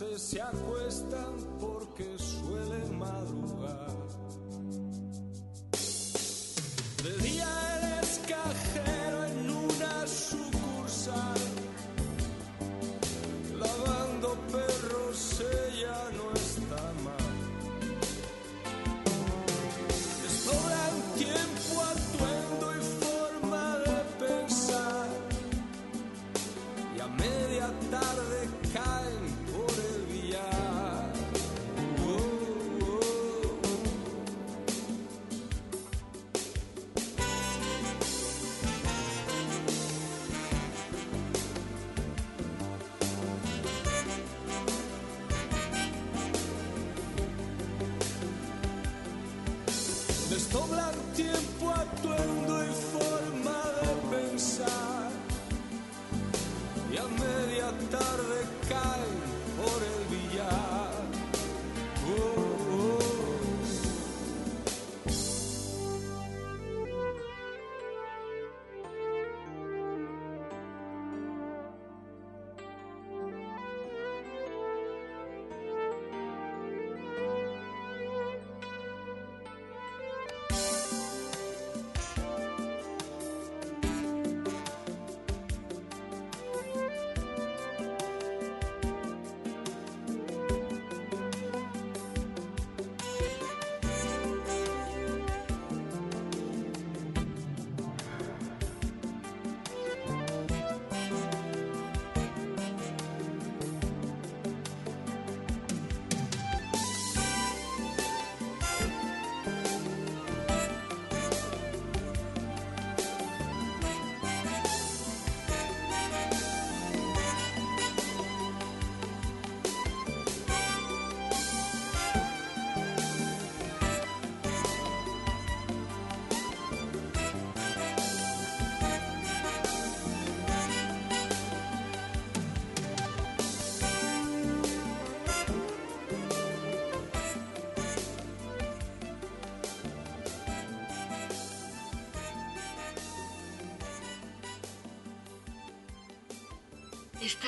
[SPEAKER 13] se acuestan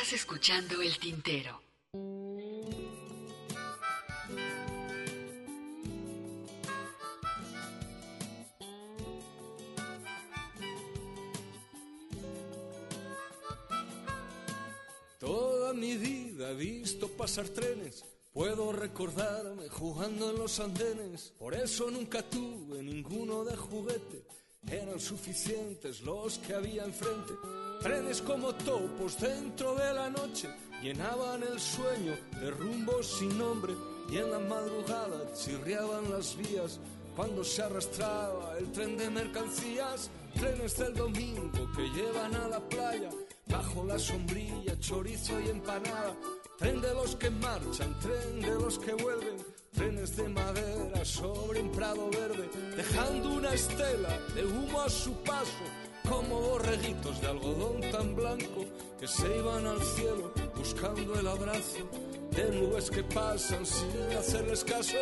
[SPEAKER 2] Estás escuchando el tintero.
[SPEAKER 13] Toda mi vida he visto pasar trenes. Puedo recordarme jugando en los andenes. Por eso nunca tuve ninguno de juguete. Eran suficientes los que había enfrente. Trenes como topos dentro de la noche llenaban el sueño de rumbos sin nombre. Y en la madrugada chirriaban las vías cuando se arrastraba el tren de mercancías. Trenes del domingo que llevan a la playa bajo la sombrilla, chorizo y empanada. Tren de los que marchan, tren de los que vuelven, trenes de madera sobre un prado verde, dejando una estela de humo a su paso, como borreguitos de algodón tan blanco que se iban al cielo buscando el abrazo de nubes que pasan sin hacerles caso.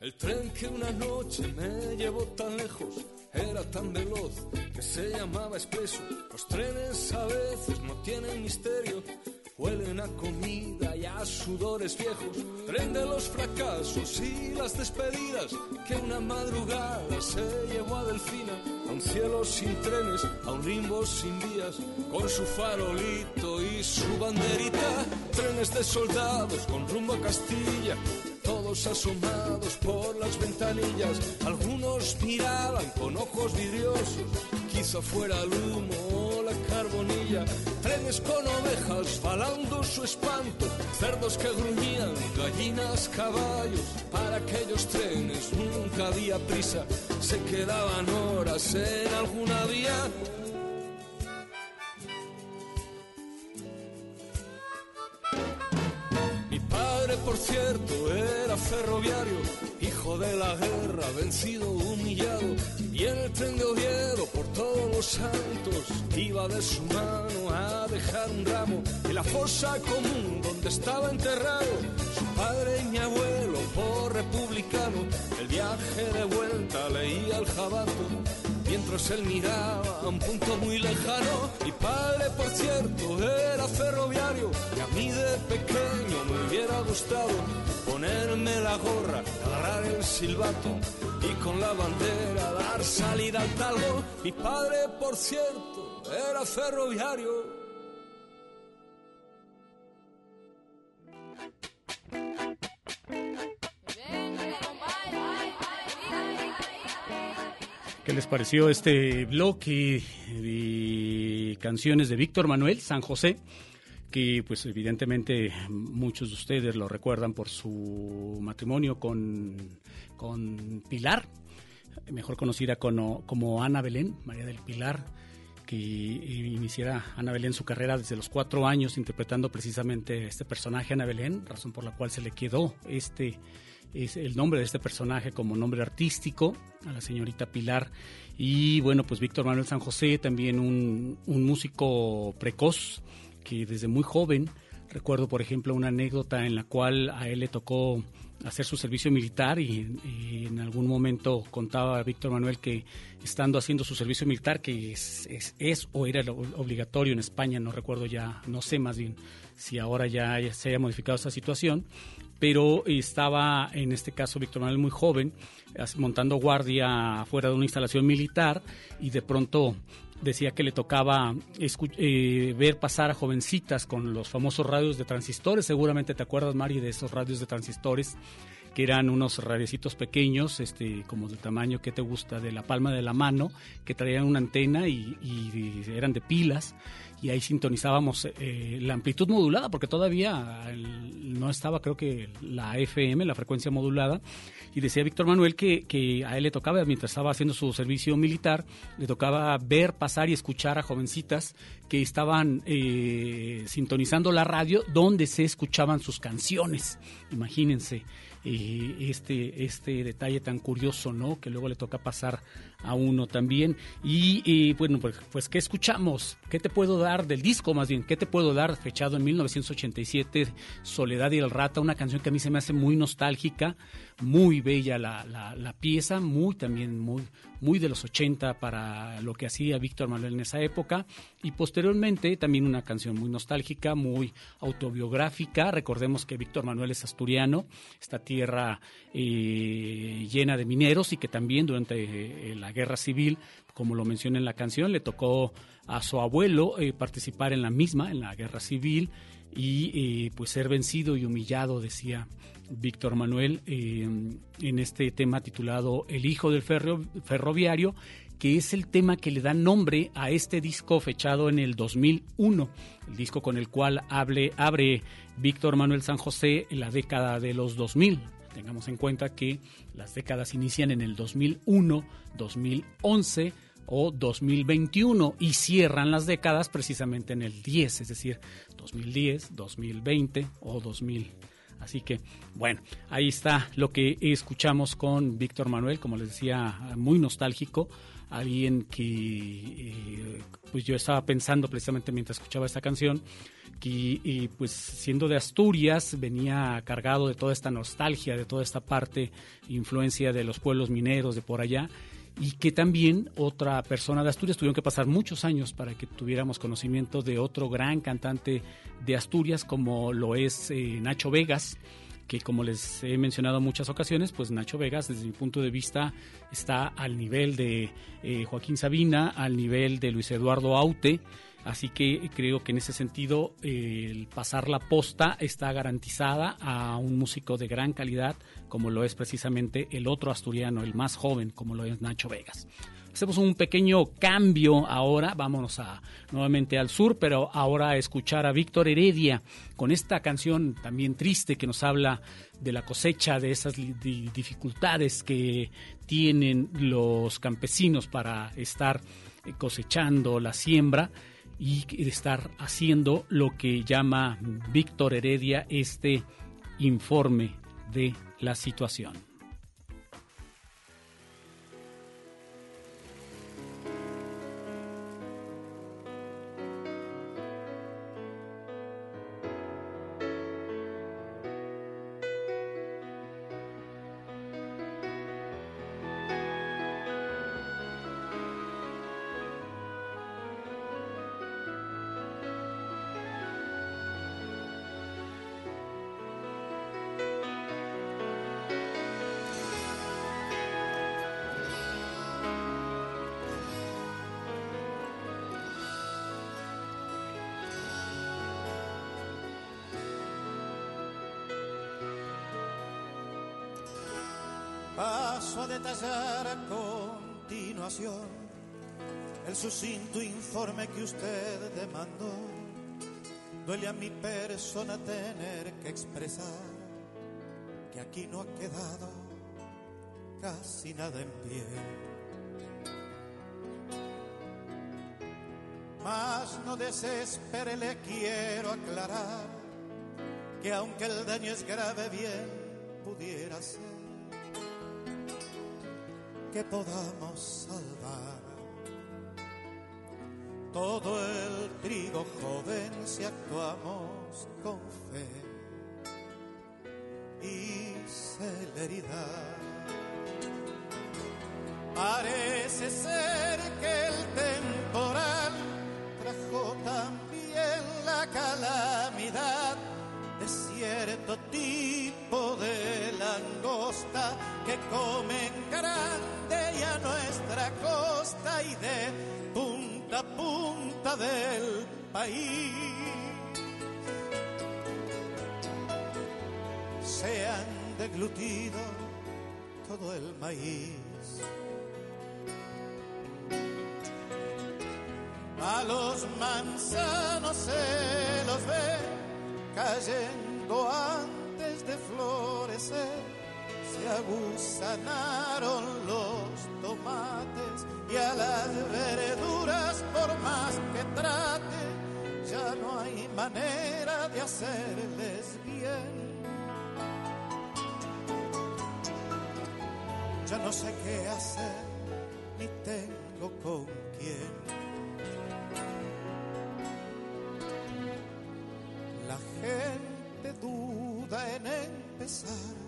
[SPEAKER 13] El tren que una noche me llevó tan lejos era tan veloz que se llamaba expreso. Los trenes a veces no tienen misterio, huelen a comida y a sudores viejos. Tren de los fracasos y las despedidas que una madrugada se llevó a Delfina. A un cielo sin trenes, a un limbo sin vías, con su farolito y su banderita. Trenes de soldados con rumbo a Castilla todos asomados por las ventanillas. Algunos miraban con ojos vidriosos, quizá fuera el humo o la carbonilla. Con ovejas balando su espanto, cerdos que gruñían, gallinas, caballos. Para aquellos trenes nunca había prisa, se quedaban horas en alguna vía. Mi padre, por cierto, era ferroviario, hijo de la guerra, vencido, humillado. Y el tren de Oviedo, por todos los santos, iba de su mano a dejar un ramo en la fosa común donde estaba enterrado su padre y mi abuelo, por republicano. El viaje de vuelta leía el jabato mientras él miraba a un punto muy lejano. Mi padre, por cierto, era ferroviario y a mí de pequeño me hubiera gustado ponerme la gorra, agarrar el silbato y con la bandera dar salida al talgo. Mi padre, por cierto, era ferroviario.
[SPEAKER 4] ¿Qué les pareció este bloque de canciones de Víctor Manuel San José? Que pues evidentemente muchos de ustedes lo recuerdan por su matrimonio con, con Pilar, mejor conocida como, como Ana Belén, María del Pilar, que iniciara Ana Belén su carrera desde los cuatro años interpretando precisamente este personaje Ana Belén, razón por la cual se le quedó este es el nombre de este personaje como nombre artístico a la señorita Pilar. Y bueno pues Víctor Manuel San José también un, un músico precoz que desde muy joven recuerdo por ejemplo una anécdota en la cual a él le tocó hacer su servicio militar y, en algún momento contaba Víctor Manuel que estando haciendo su servicio militar que es, es, es o era obligatorio en España no recuerdo ya no sé más bien si ahora ya se haya modificado esa situación pero estaba en este caso Víctor Manuel muy joven, montando guardia fuera de una instalación militar y de pronto decía que le tocaba eh, ver pasar a jovencitas con los famosos radios de transistores, seguramente te acuerdas Mari de esos radios de transistores que eran unos radiecitos pequeños, este, como del tamaño que te gusta, de la palma de la mano, que traían una antena y, y eran de pilas y ahí sintonizábamos eh, la amplitud modulada, porque todavía no estaba, creo que, la FM, la frecuencia modulada. Y decía Víctor Manuel que, que, a él le tocaba, mientras estaba haciendo su servicio militar, le tocaba ver, pasar y escuchar a jovencitas que estaban eh, sintonizando la radio donde se escuchaban sus canciones. Imagínense eh, este, este detalle tan curioso, ¿no? Que luego le toca pasar a uno también. Y, bueno, pues, pues, ¿qué escuchamos? ¿Qué te puedo dar del disco más bien? ¿Qué te puedo dar? Fechado en 1987, Soledad y el Rata, una canción que a mí se me hace muy nostálgica, muy bella la, la, la pieza, muy también muy, muy de los 80 para lo que hacía Víctor Manuel en esa época. Y posteriormente también una canción muy nostálgica, muy autobiográfica. Recordemos que Víctor Manuel es asturiano, esta tierra eh, llena de mineros y que también durante eh, la guerra civil, como lo menciona en la canción, le tocó a su abuelo eh, participar en la misma, en la guerra civil, y pues ser vencido y humillado, decía Víctor Manuel, en este tema titulado El hijo del ferroviario, que es el tema que le da nombre a este disco fechado en el 2001, el disco con el cual hable, abre Víctor Manuel San José en la década de los 2000. Tengamos en cuenta que las décadas inician en el 2001, 2011 o 2021 y cierran las décadas precisamente en el 10, es decir, 2010, 2020 o 2000. Así que, bueno, ahí está lo que escuchamos con Víctor Manuel, como les decía, muy nostálgico, alguien que eh, pues yo estaba pensando precisamente mientras escuchaba esta canción, y, pues siendo de Asturias venía cargado de toda esta nostalgia, de toda esta parte, influencia de los pueblos mineros de por allá y que también otra persona de Asturias tuvieron que pasar muchos años para que tuviéramos conocimiento de otro gran cantante de Asturias como lo es eh, Nacho Vegas que como les he mencionado en muchas ocasiones, pues Nacho Vegas desde mi punto de vista está al nivel de eh, Joaquín Sabina, al nivel de Luis Eduardo Aute, Así que creo que en ese sentido el pasar la posta está garantizada a un músico de gran calidad como lo es precisamente el otro asturiano, el más joven, como lo es Nacho Vegas. Hacemos un pequeño cambio ahora, vámonos a, nuevamente al sur, pero ahora a escuchar a Víctor Heredia con esta canción también triste que nos habla de la cosecha, de esas dificultades que tienen los campesinos para estar cosechando la siembra y estar haciendo lo que llama Víctor Heredia este informe de la situación.
[SPEAKER 14] Paso a detallar a continuación el sucinto informe que usted demandó. Duele a mi persona tener que expresar que aquí no ha quedado casi nada en pie. Mas no desespere, le quiero aclarar que aunque el daño es grave, bien pudiera ser que podamos salvar. Todo el trigo joven si actuamos con fe y celeridad. Parece ser que el temporal trajo también la calamidad de cierto tipo de langosta que comen grande de punta a punta del país. Se han deglutido todo el maíz. A los manzanos se los ve cayendo antes de florecer se aguzanaron los tomates y a las verduras por más que trate, ya no hay manera de hacerles bien. Ya no sé qué hacer, ni tengo con quién. La gente duda en empezar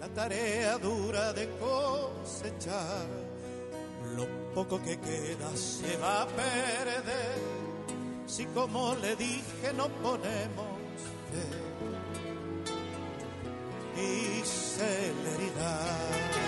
[SPEAKER 14] la tarea dura de cosechar. Lo poco que queda se va a perder si como le dije no ponemos fe y celeridad.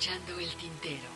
[SPEAKER 15] escuchando el tintero.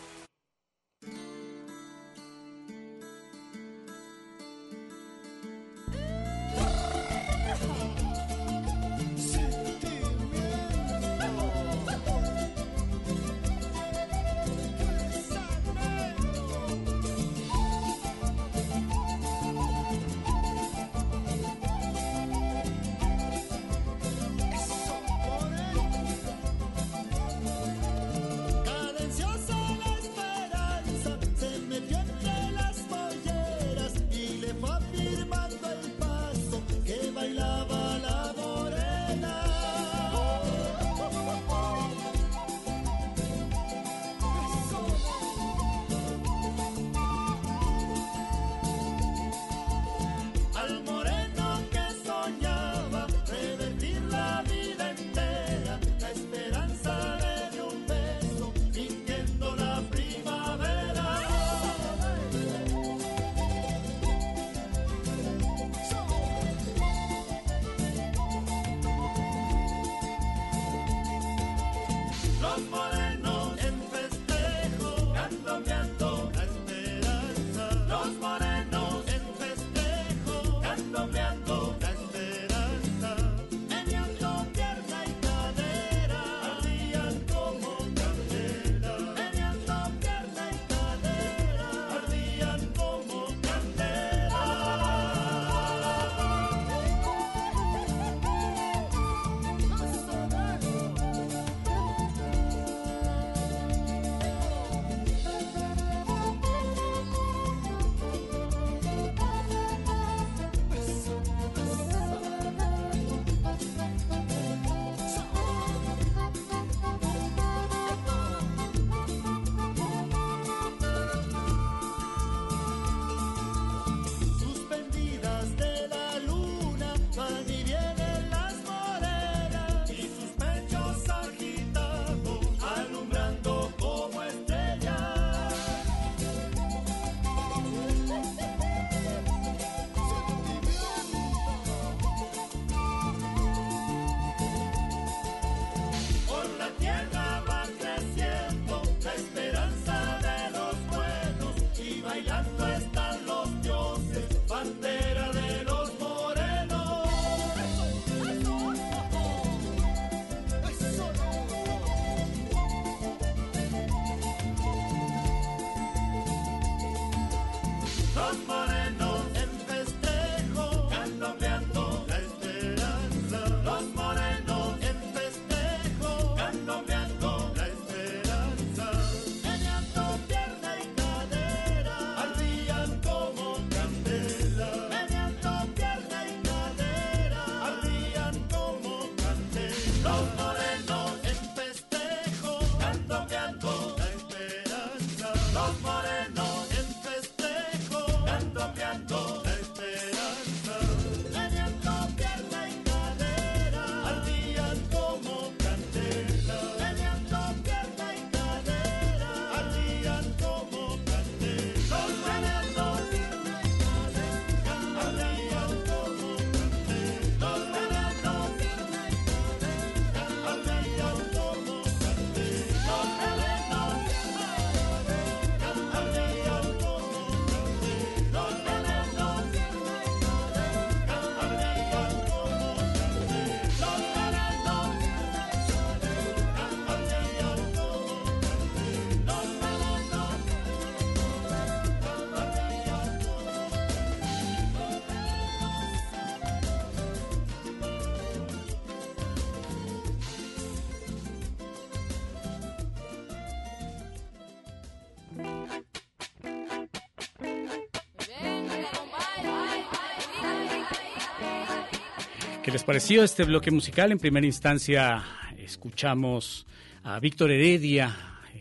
[SPEAKER 4] ¿Qué les pareció este bloque musical? En primera instancia escuchamos a Víctor Heredia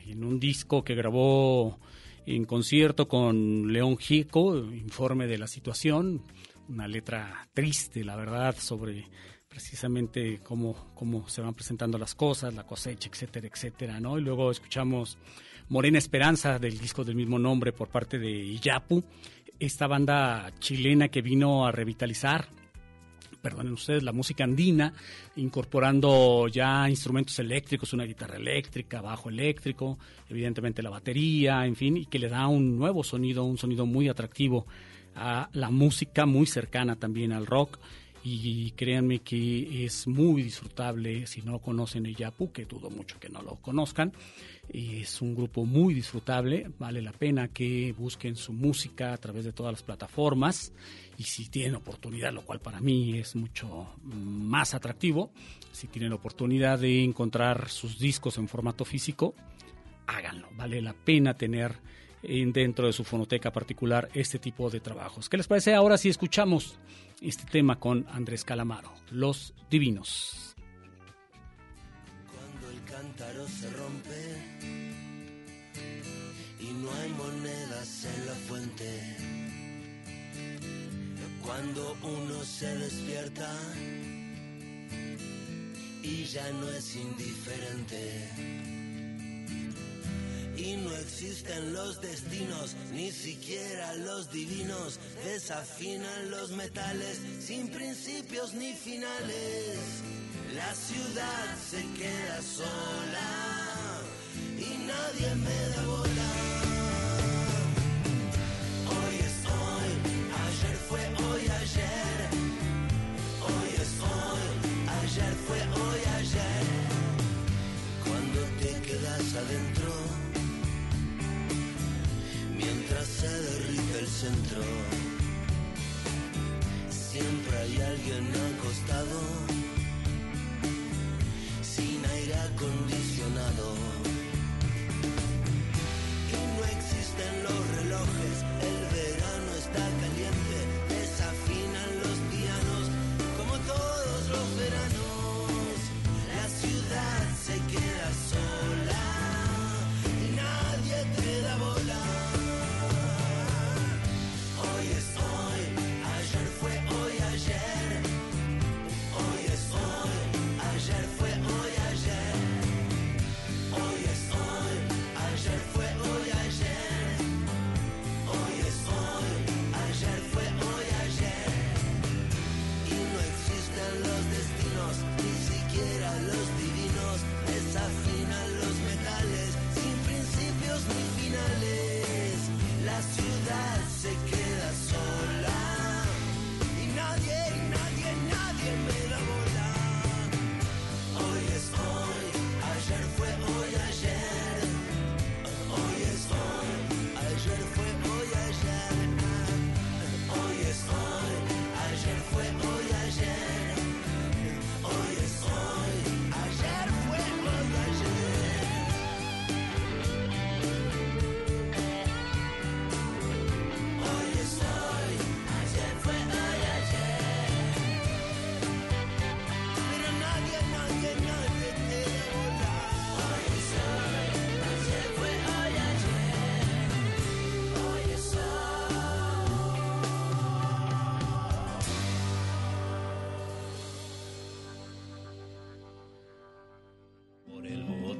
[SPEAKER 4] en un disco que grabó en concierto con León Gieco, informe de la situación, una letra triste, la verdad, sobre precisamente cómo, cómo se van presentando las cosas, la cosecha, etcétera, etcétera, ¿no? Y luego escuchamos Morena Esperanza del disco del mismo nombre por parte de Iyapu, esta banda chilena que vino a revitalizar perdonen ustedes, la música andina, incorporando ya instrumentos eléctricos, una guitarra eléctrica, bajo eléctrico, evidentemente la batería, en fin, y que le da un nuevo sonido, un sonido muy atractivo a la música, muy cercana también al rock. Y créanme que es muy disfrutable si no conocen el Yapu, que dudo mucho que no lo conozcan. Es un grupo muy disfrutable, vale la pena que busquen su música a través de todas las plataformas y si tienen oportunidad, lo cual para mí es mucho más atractivo, si tienen oportunidad de encontrar sus discos en formato físico, háganlo, vale la pena tener en- dentro de su fonoteca particular este tipo de trabajos. ¿Qué les parece ahora si escuchamos este tema con Andrés Calamaro, Los Divinos?
[SPEAKER 16] Cuando el cántaro se rompe y no hay monedas en la fuente. Cuando uno se despierta y ya no es indiferente. Y no existen los destinos, ni siquiera los divinos. Desafinan los metales sin principios ni finales. La ciudad se queda sola y nadie me da bola. Hoy es hoy, ayer fue hoy se derrite el centro, siempre hay alguien acostado, sin aire acondicionado. Y no existen los relojes, el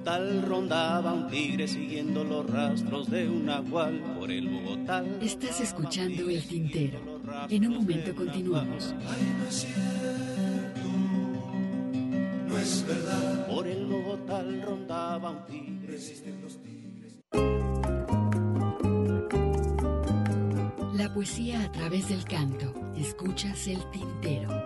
[SPEAKER 17] Bogotá rondaba un tigre siguiendo los rastros de un nahual por el Bogotá.
[SPEAKER 2] Estás escuchando El Tintero. En un momento continuamos.
[SPEAKER 17] No es verdad. Por el Bogotá rondaba un tigre.
[SPEAKER 2] La poesía a través del canto. Escuchas El Tintero.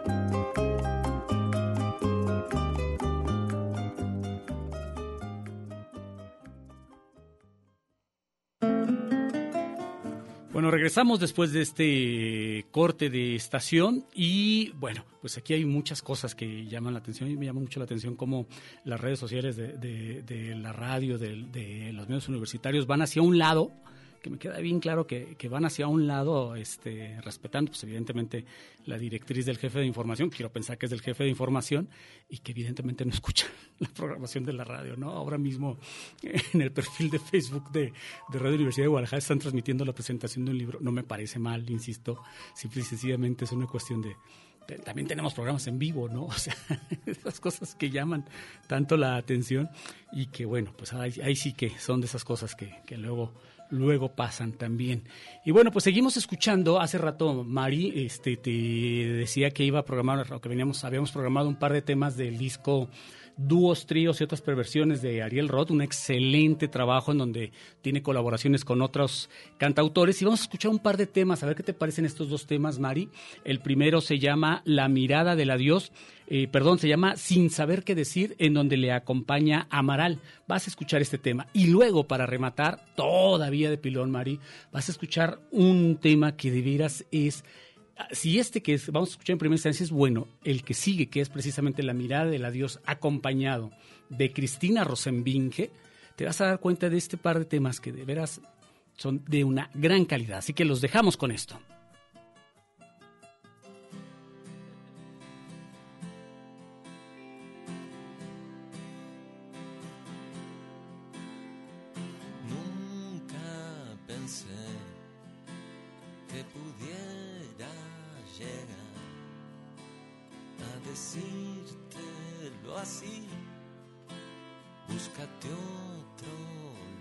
[SPEAKER 4] Regresamos después de este corte de estación y bueno, pues aquí hay muchas cosas que llaman la atención y me llama mucho la atención cómo las redes sociales de, de- de la radio, de, de los medios universitarios van hacia un lado, que me queda bien claro que, que van hacia un lado, este, respetando pues evidentemente la directriz del jefe de información, quiero pensar que es del jefe de información y que evidentemente no escucha *laughs* la programación de la radio, ¿no? Ahora mismo *laughs* en el perfil de Facebook de, de Radio Universidad de Guadalajara están transmitiendo la presentación de un libro, no me parece mal, insisto, simple y sencillamente es una cuestión de, también tenemos programas en vivo, ¿no? *laughs* O sea, esas cosas que llaman tanto la atención y que, bueno, pues ahí, ahí sí que son de esas cosas que, que luego, luego pasan también. Y bueno, pues seguimos escuchando. Hace rato Mari este, te decía que iba a programar, o que veníamos, habíamos programado un par de temas del disco dúos, tríos y otras perversiones de Ariel Roth, un excelente trabajo en donde tiene colaboraciones con otros cantautores. Y vamos a escuchar un par de temas, a ver qué te parecen estos dos temas, Mari. El primero se llama La mirada del adiós, eh, perdón, se llama Sin saber qué decir, en donde le acompaña Amaral. Vas a escuchar este tema. Y luego, para rematar, todavía de pilón, Mari, vas a escuchar un tema que de veras es si este que es- vamos a escuchar en primera instancia es bueno, el que sigue, que es precisamente la mirada del adiós acompañado de Cristina Rosenbinge, te vas a dar cuenta de este par de temas que de veras son de una gran calidad. Así que los dejamos con esto.
[SPEAKER 16] Decírtelo así. Búscate otro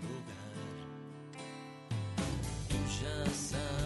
[SPEAKER 16] lugar. Tú ya sabes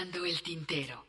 [SPEAKER 18] El
[SPEAKER 16] tintero.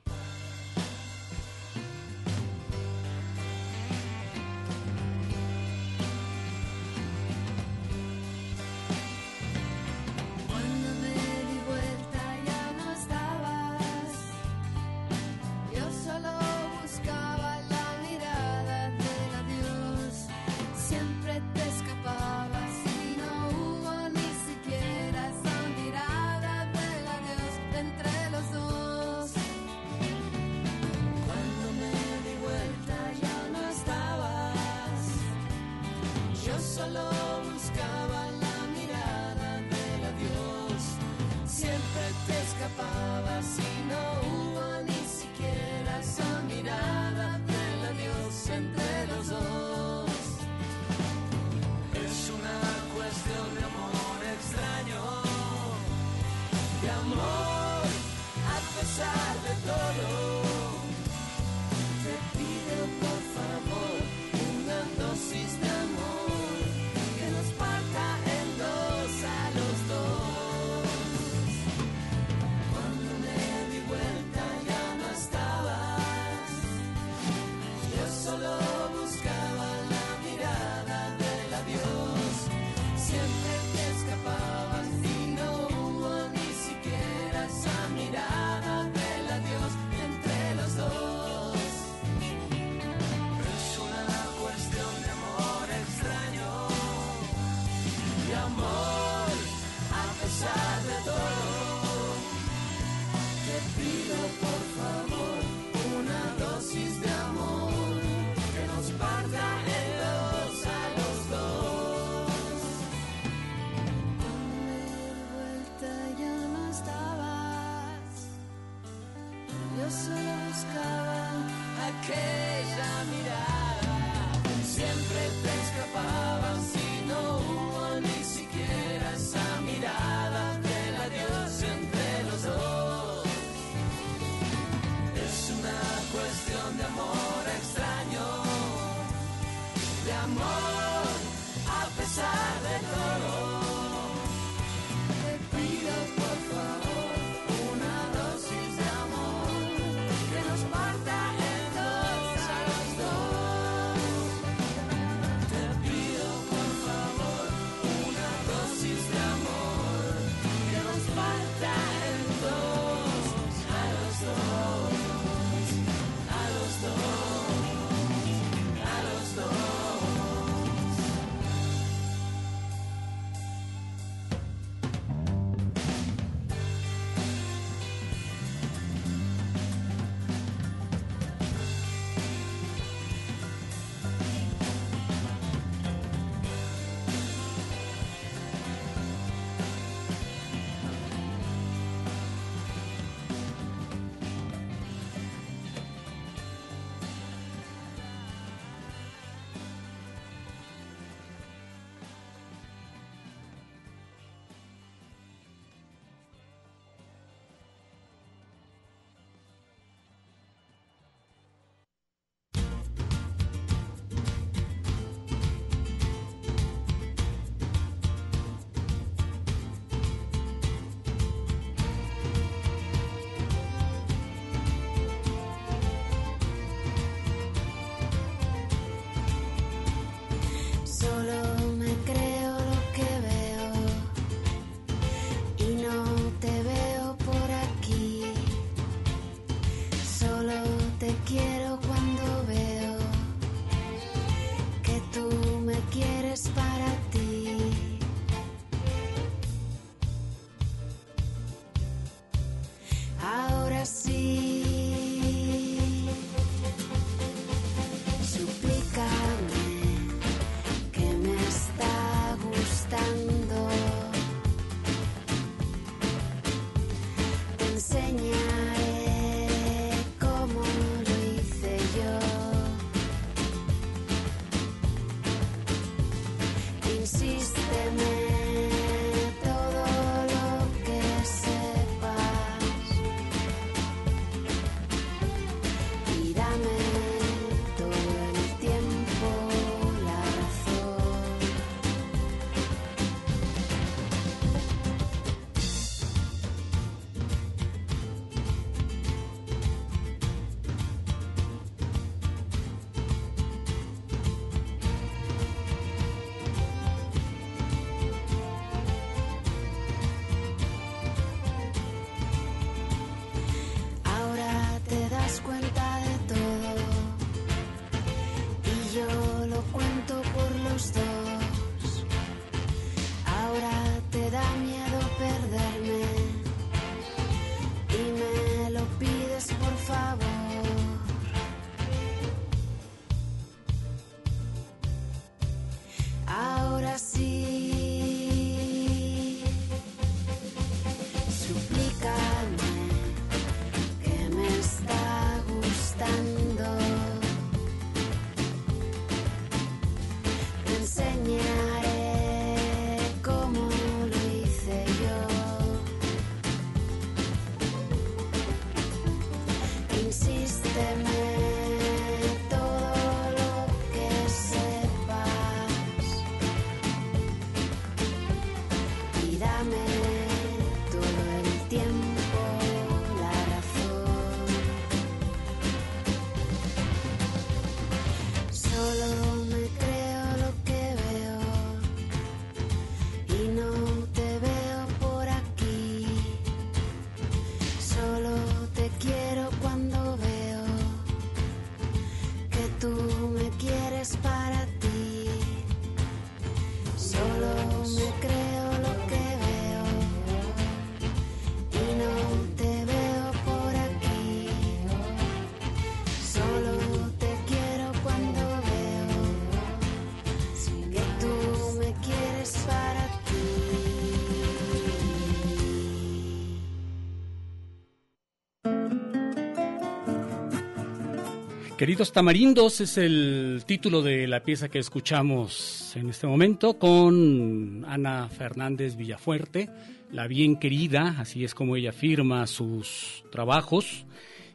[SPEAKER 4] Queridos tamarindos es el título de la pieza que escuchamos en este momento con Ana Fernández Villafuerte, la bien querida, así es como ella firma sus trabajos.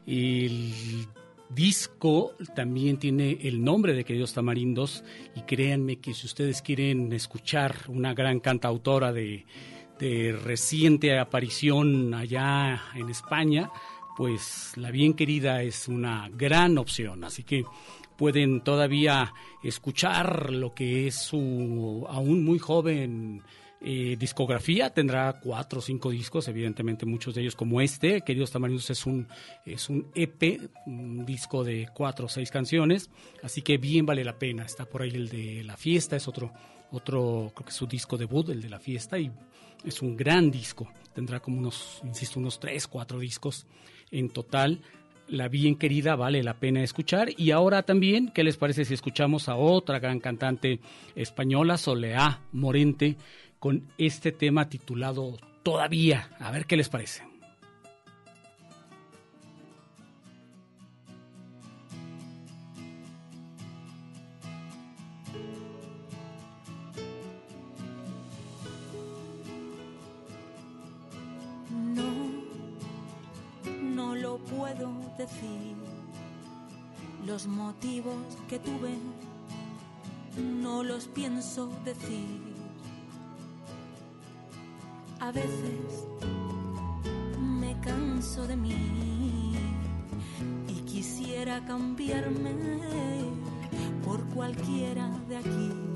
[SPEAKER 4] El disco también tiene el nombre de Queridos Tamarindos y créanme que si ustedes quieren escuchar una gran cantautora de, de reciente aparición allá en España, pues la bien querida es una gran opción. Así que pueden todavía escuchar lo que es su aún muy joven eh, discografía. Tendrá cuatro o cinco discos, evidentemente muchos de ellos como este. Queridos Tamarindos es un, es un EP, un disco de cuatro o seis canciones. Así que bien vale la pena. Está por ahí el de La Fiesta, es otro, otro creo que es su disco debut, el de La Fiesta, y es un gran disco. Tendrá como unos, insisto, unos tres, cuatro discos en total. La bien querida vale la pena escuchar. Y ahora también, ¿qué les parece si escuchamos a otra gran cantante española, Soleá Morente, con este tema titulado Todavía? A ver qué les parece.
[SPEAKER 19] Puedo decir. Los motivos que tuve no los pienso decir. A veces me canso de mí y quisiera cambiarme por cualquiera de aquí.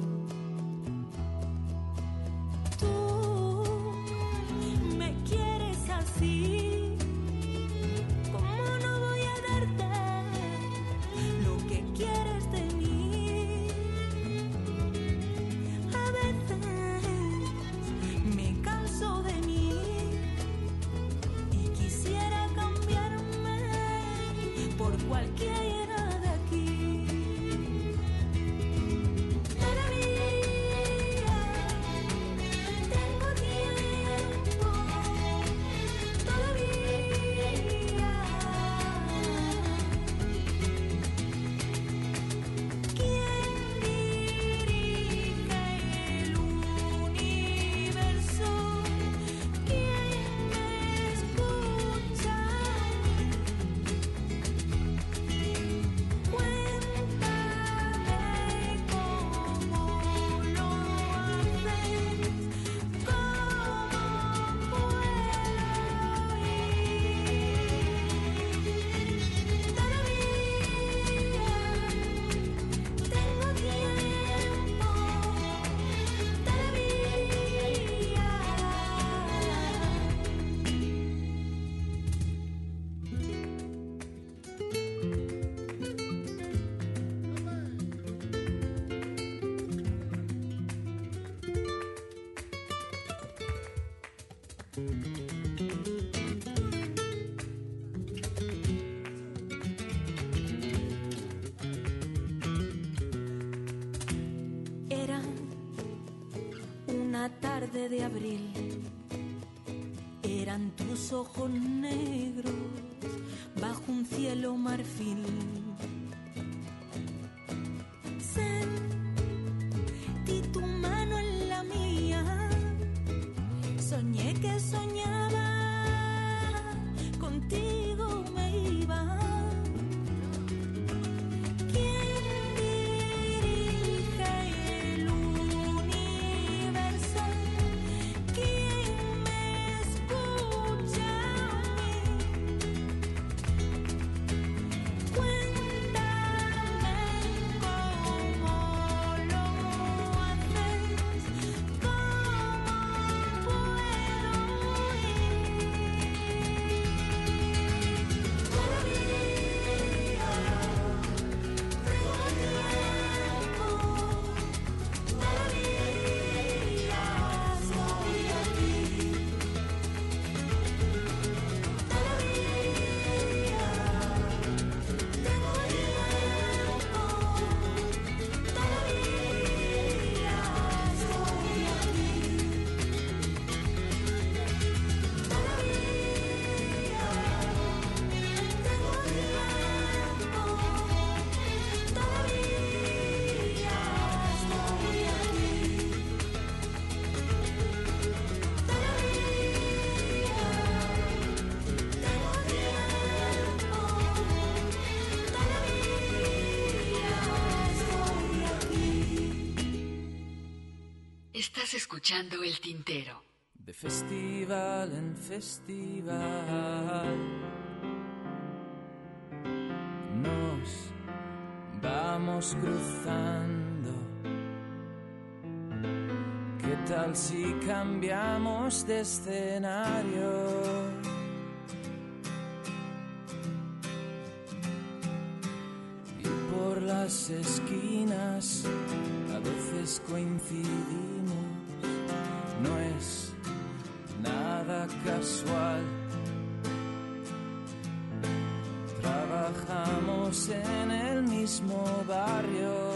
[SPEAKER 19] de abril. el
[SPEAKER 2] tintero.
[SPEAKER 20] De festival en festival nos vamos cruzando. ¿Qué tal si cambiamos de escenario? por las esquinas a veces coincidimos no es nada casual. Trabajamos en el mismo barrio.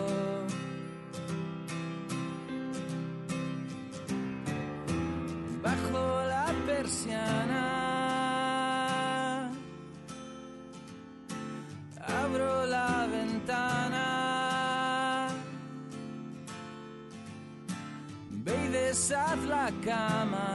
[SPEAKER 20] alzad la cama.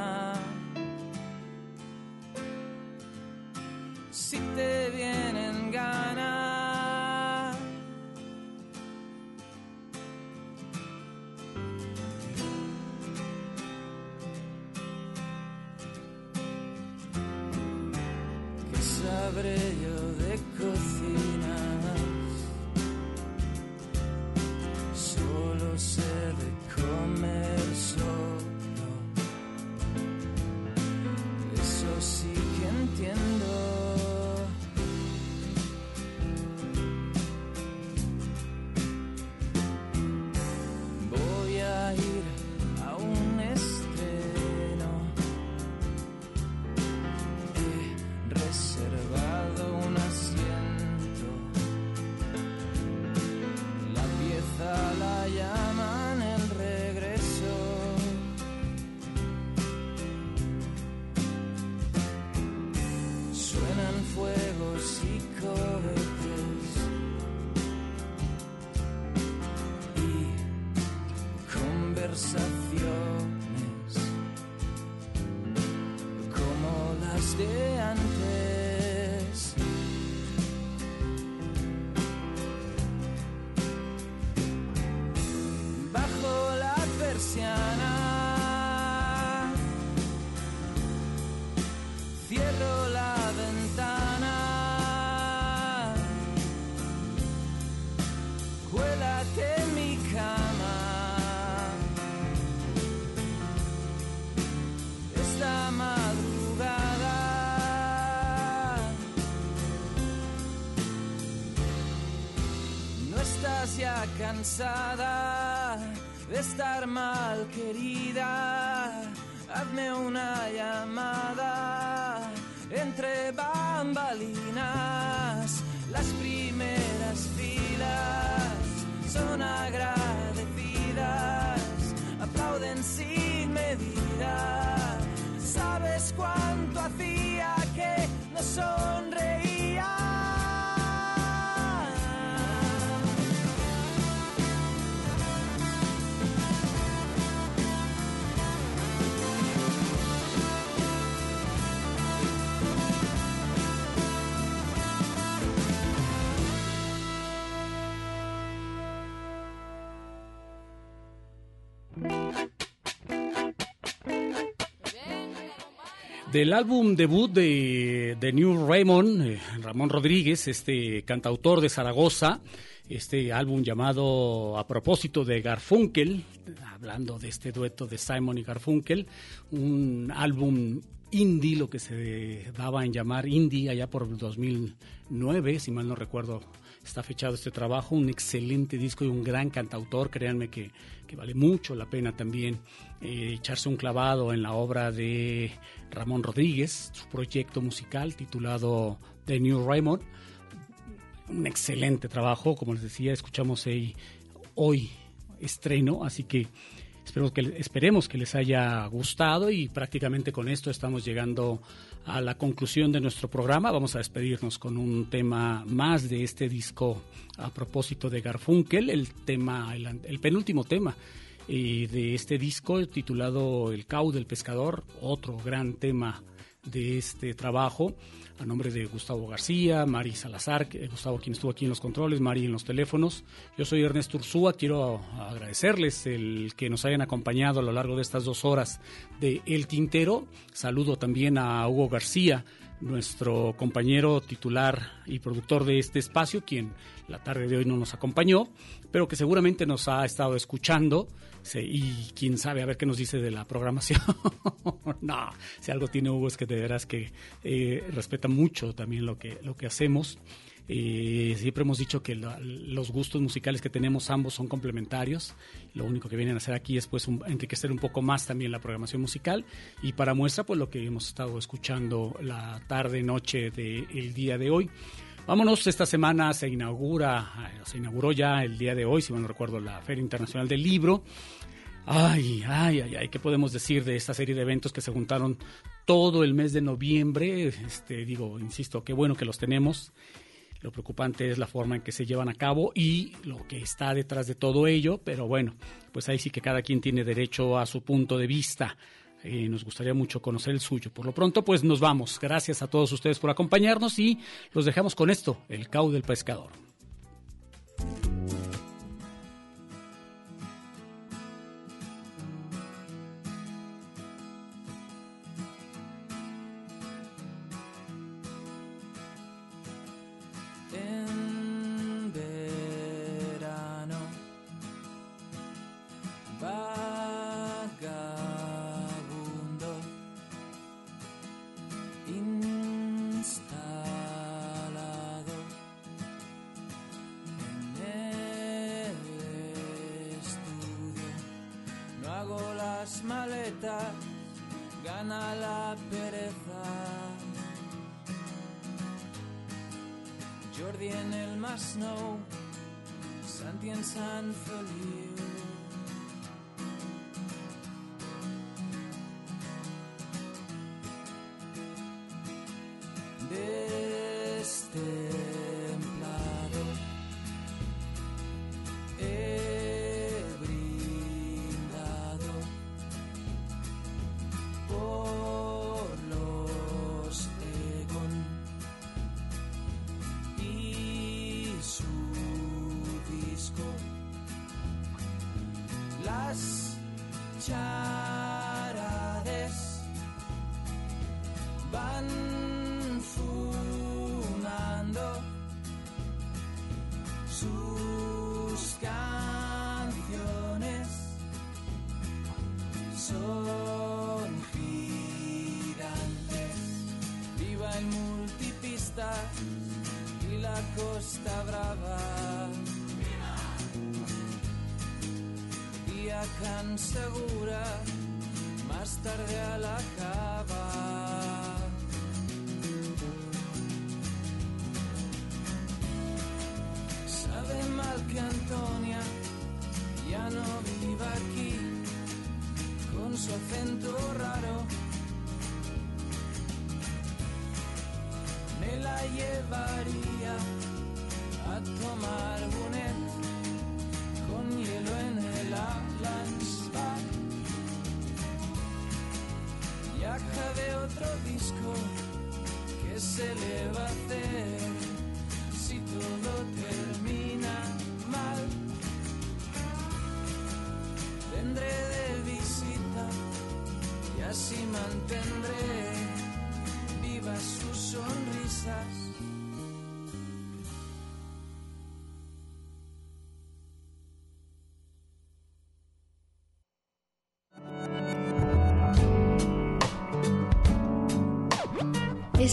[SPEAKER 20] cansada de estar mal querida. Hazme una llamada entre bambalinas. Las primeras filas son agradecidas, aplauden sin medida. ¿Sabes cuánto hacía que no sonreía?
[SPEAKER 4] Del álbum debut de, de New Raymond, eh, Ramón Rodríguez, este cantautor de Zaragoza, este álbum llamado A propósito de Garfunkel, hablando de este dueto de Simon y Garfunkel, un álbum indie, lo que se daba en llamar indie allá por el 2009, si mal no recuerdo está fechado este trabajo, un excelente disco y un gran cantautor, créanme que, que vale mucho la pena también eh, echarse un clavado en la obra de Ramón Rodríguez, su proyecto musical titulado The New Raymond, un excelente trabajo, como les decía, escuchamos hoy estreno, así que Esperemos que, esperemos que les haya gustado y prácticamente con esto estamos llegando a la conclusión de nuestro programa. Vamos a despedirnos con un tema más de este disco a propósito de Garfunkel, el tema, el, el penúltimo tema eh, de este disco titulado El Cau del Pescador, otro gran tema de este trabajo a nombre de Gustavo García, Mari Salazar, Gustavo quien estuvo aquí en los controles, Mari en los teléfonos. Yo soy Ernesto Ursúa, quiero agradecerles el que nos hayan acompañado a lo largo de estas dos horas de El Tintero. Saludo también a Hugo García, nuestro compañero titular y productor de este espacio, quien la tarde de hoy no nos acompañó, pero que seguramente nos ha estado escuchando sí, y quién sabe a ver qué nos dice de la programación. *laughs* no, si algo tiene Hugo es que de veras que eh, respeta mucho también lo que, lo que hacemos. Eh, siempre hemos dicho que la- los gustos musicales que tenemos ambos son complementarios. Lo único que vienen a hacer aquí es pues un- enriquecer un poco más también la programación musical y para muestra pues lo que hemos estado escuchando la tarde noche del día de hoy. Vámonos, esta semana se inaugura, eh, se inauguró ya el día de hoy, si mal no recuerdo, la Feria Internacional del Libro. Ay, ay, ay, ay, ¿qué podemos decir de esta serie de eventos que se juntaron todo el mes de noviembre? Este, digo, insisto, qué bueno que los tenemos. Lo preocupante es la forma en que se llevan a cabo y lo que está detrás de todo ello, pero bueno, pues ahí sí que cada quien tiene derecho a su punto de vista. Eh, nos gustaría mucho conocer el suyo. Por lo pronto, pues nos vamos. Gracias a todos ustedes por acompañarnos y los dejamos con esto, el cau del pescador.
[SPEAKER 20] Gana la pereza Jordi en el Masnou, Santi en San Feliu. dejan segura más tarde a la cava. Sabe mal que Antonia ya no viva aquí con su acento raro. Me la llevaría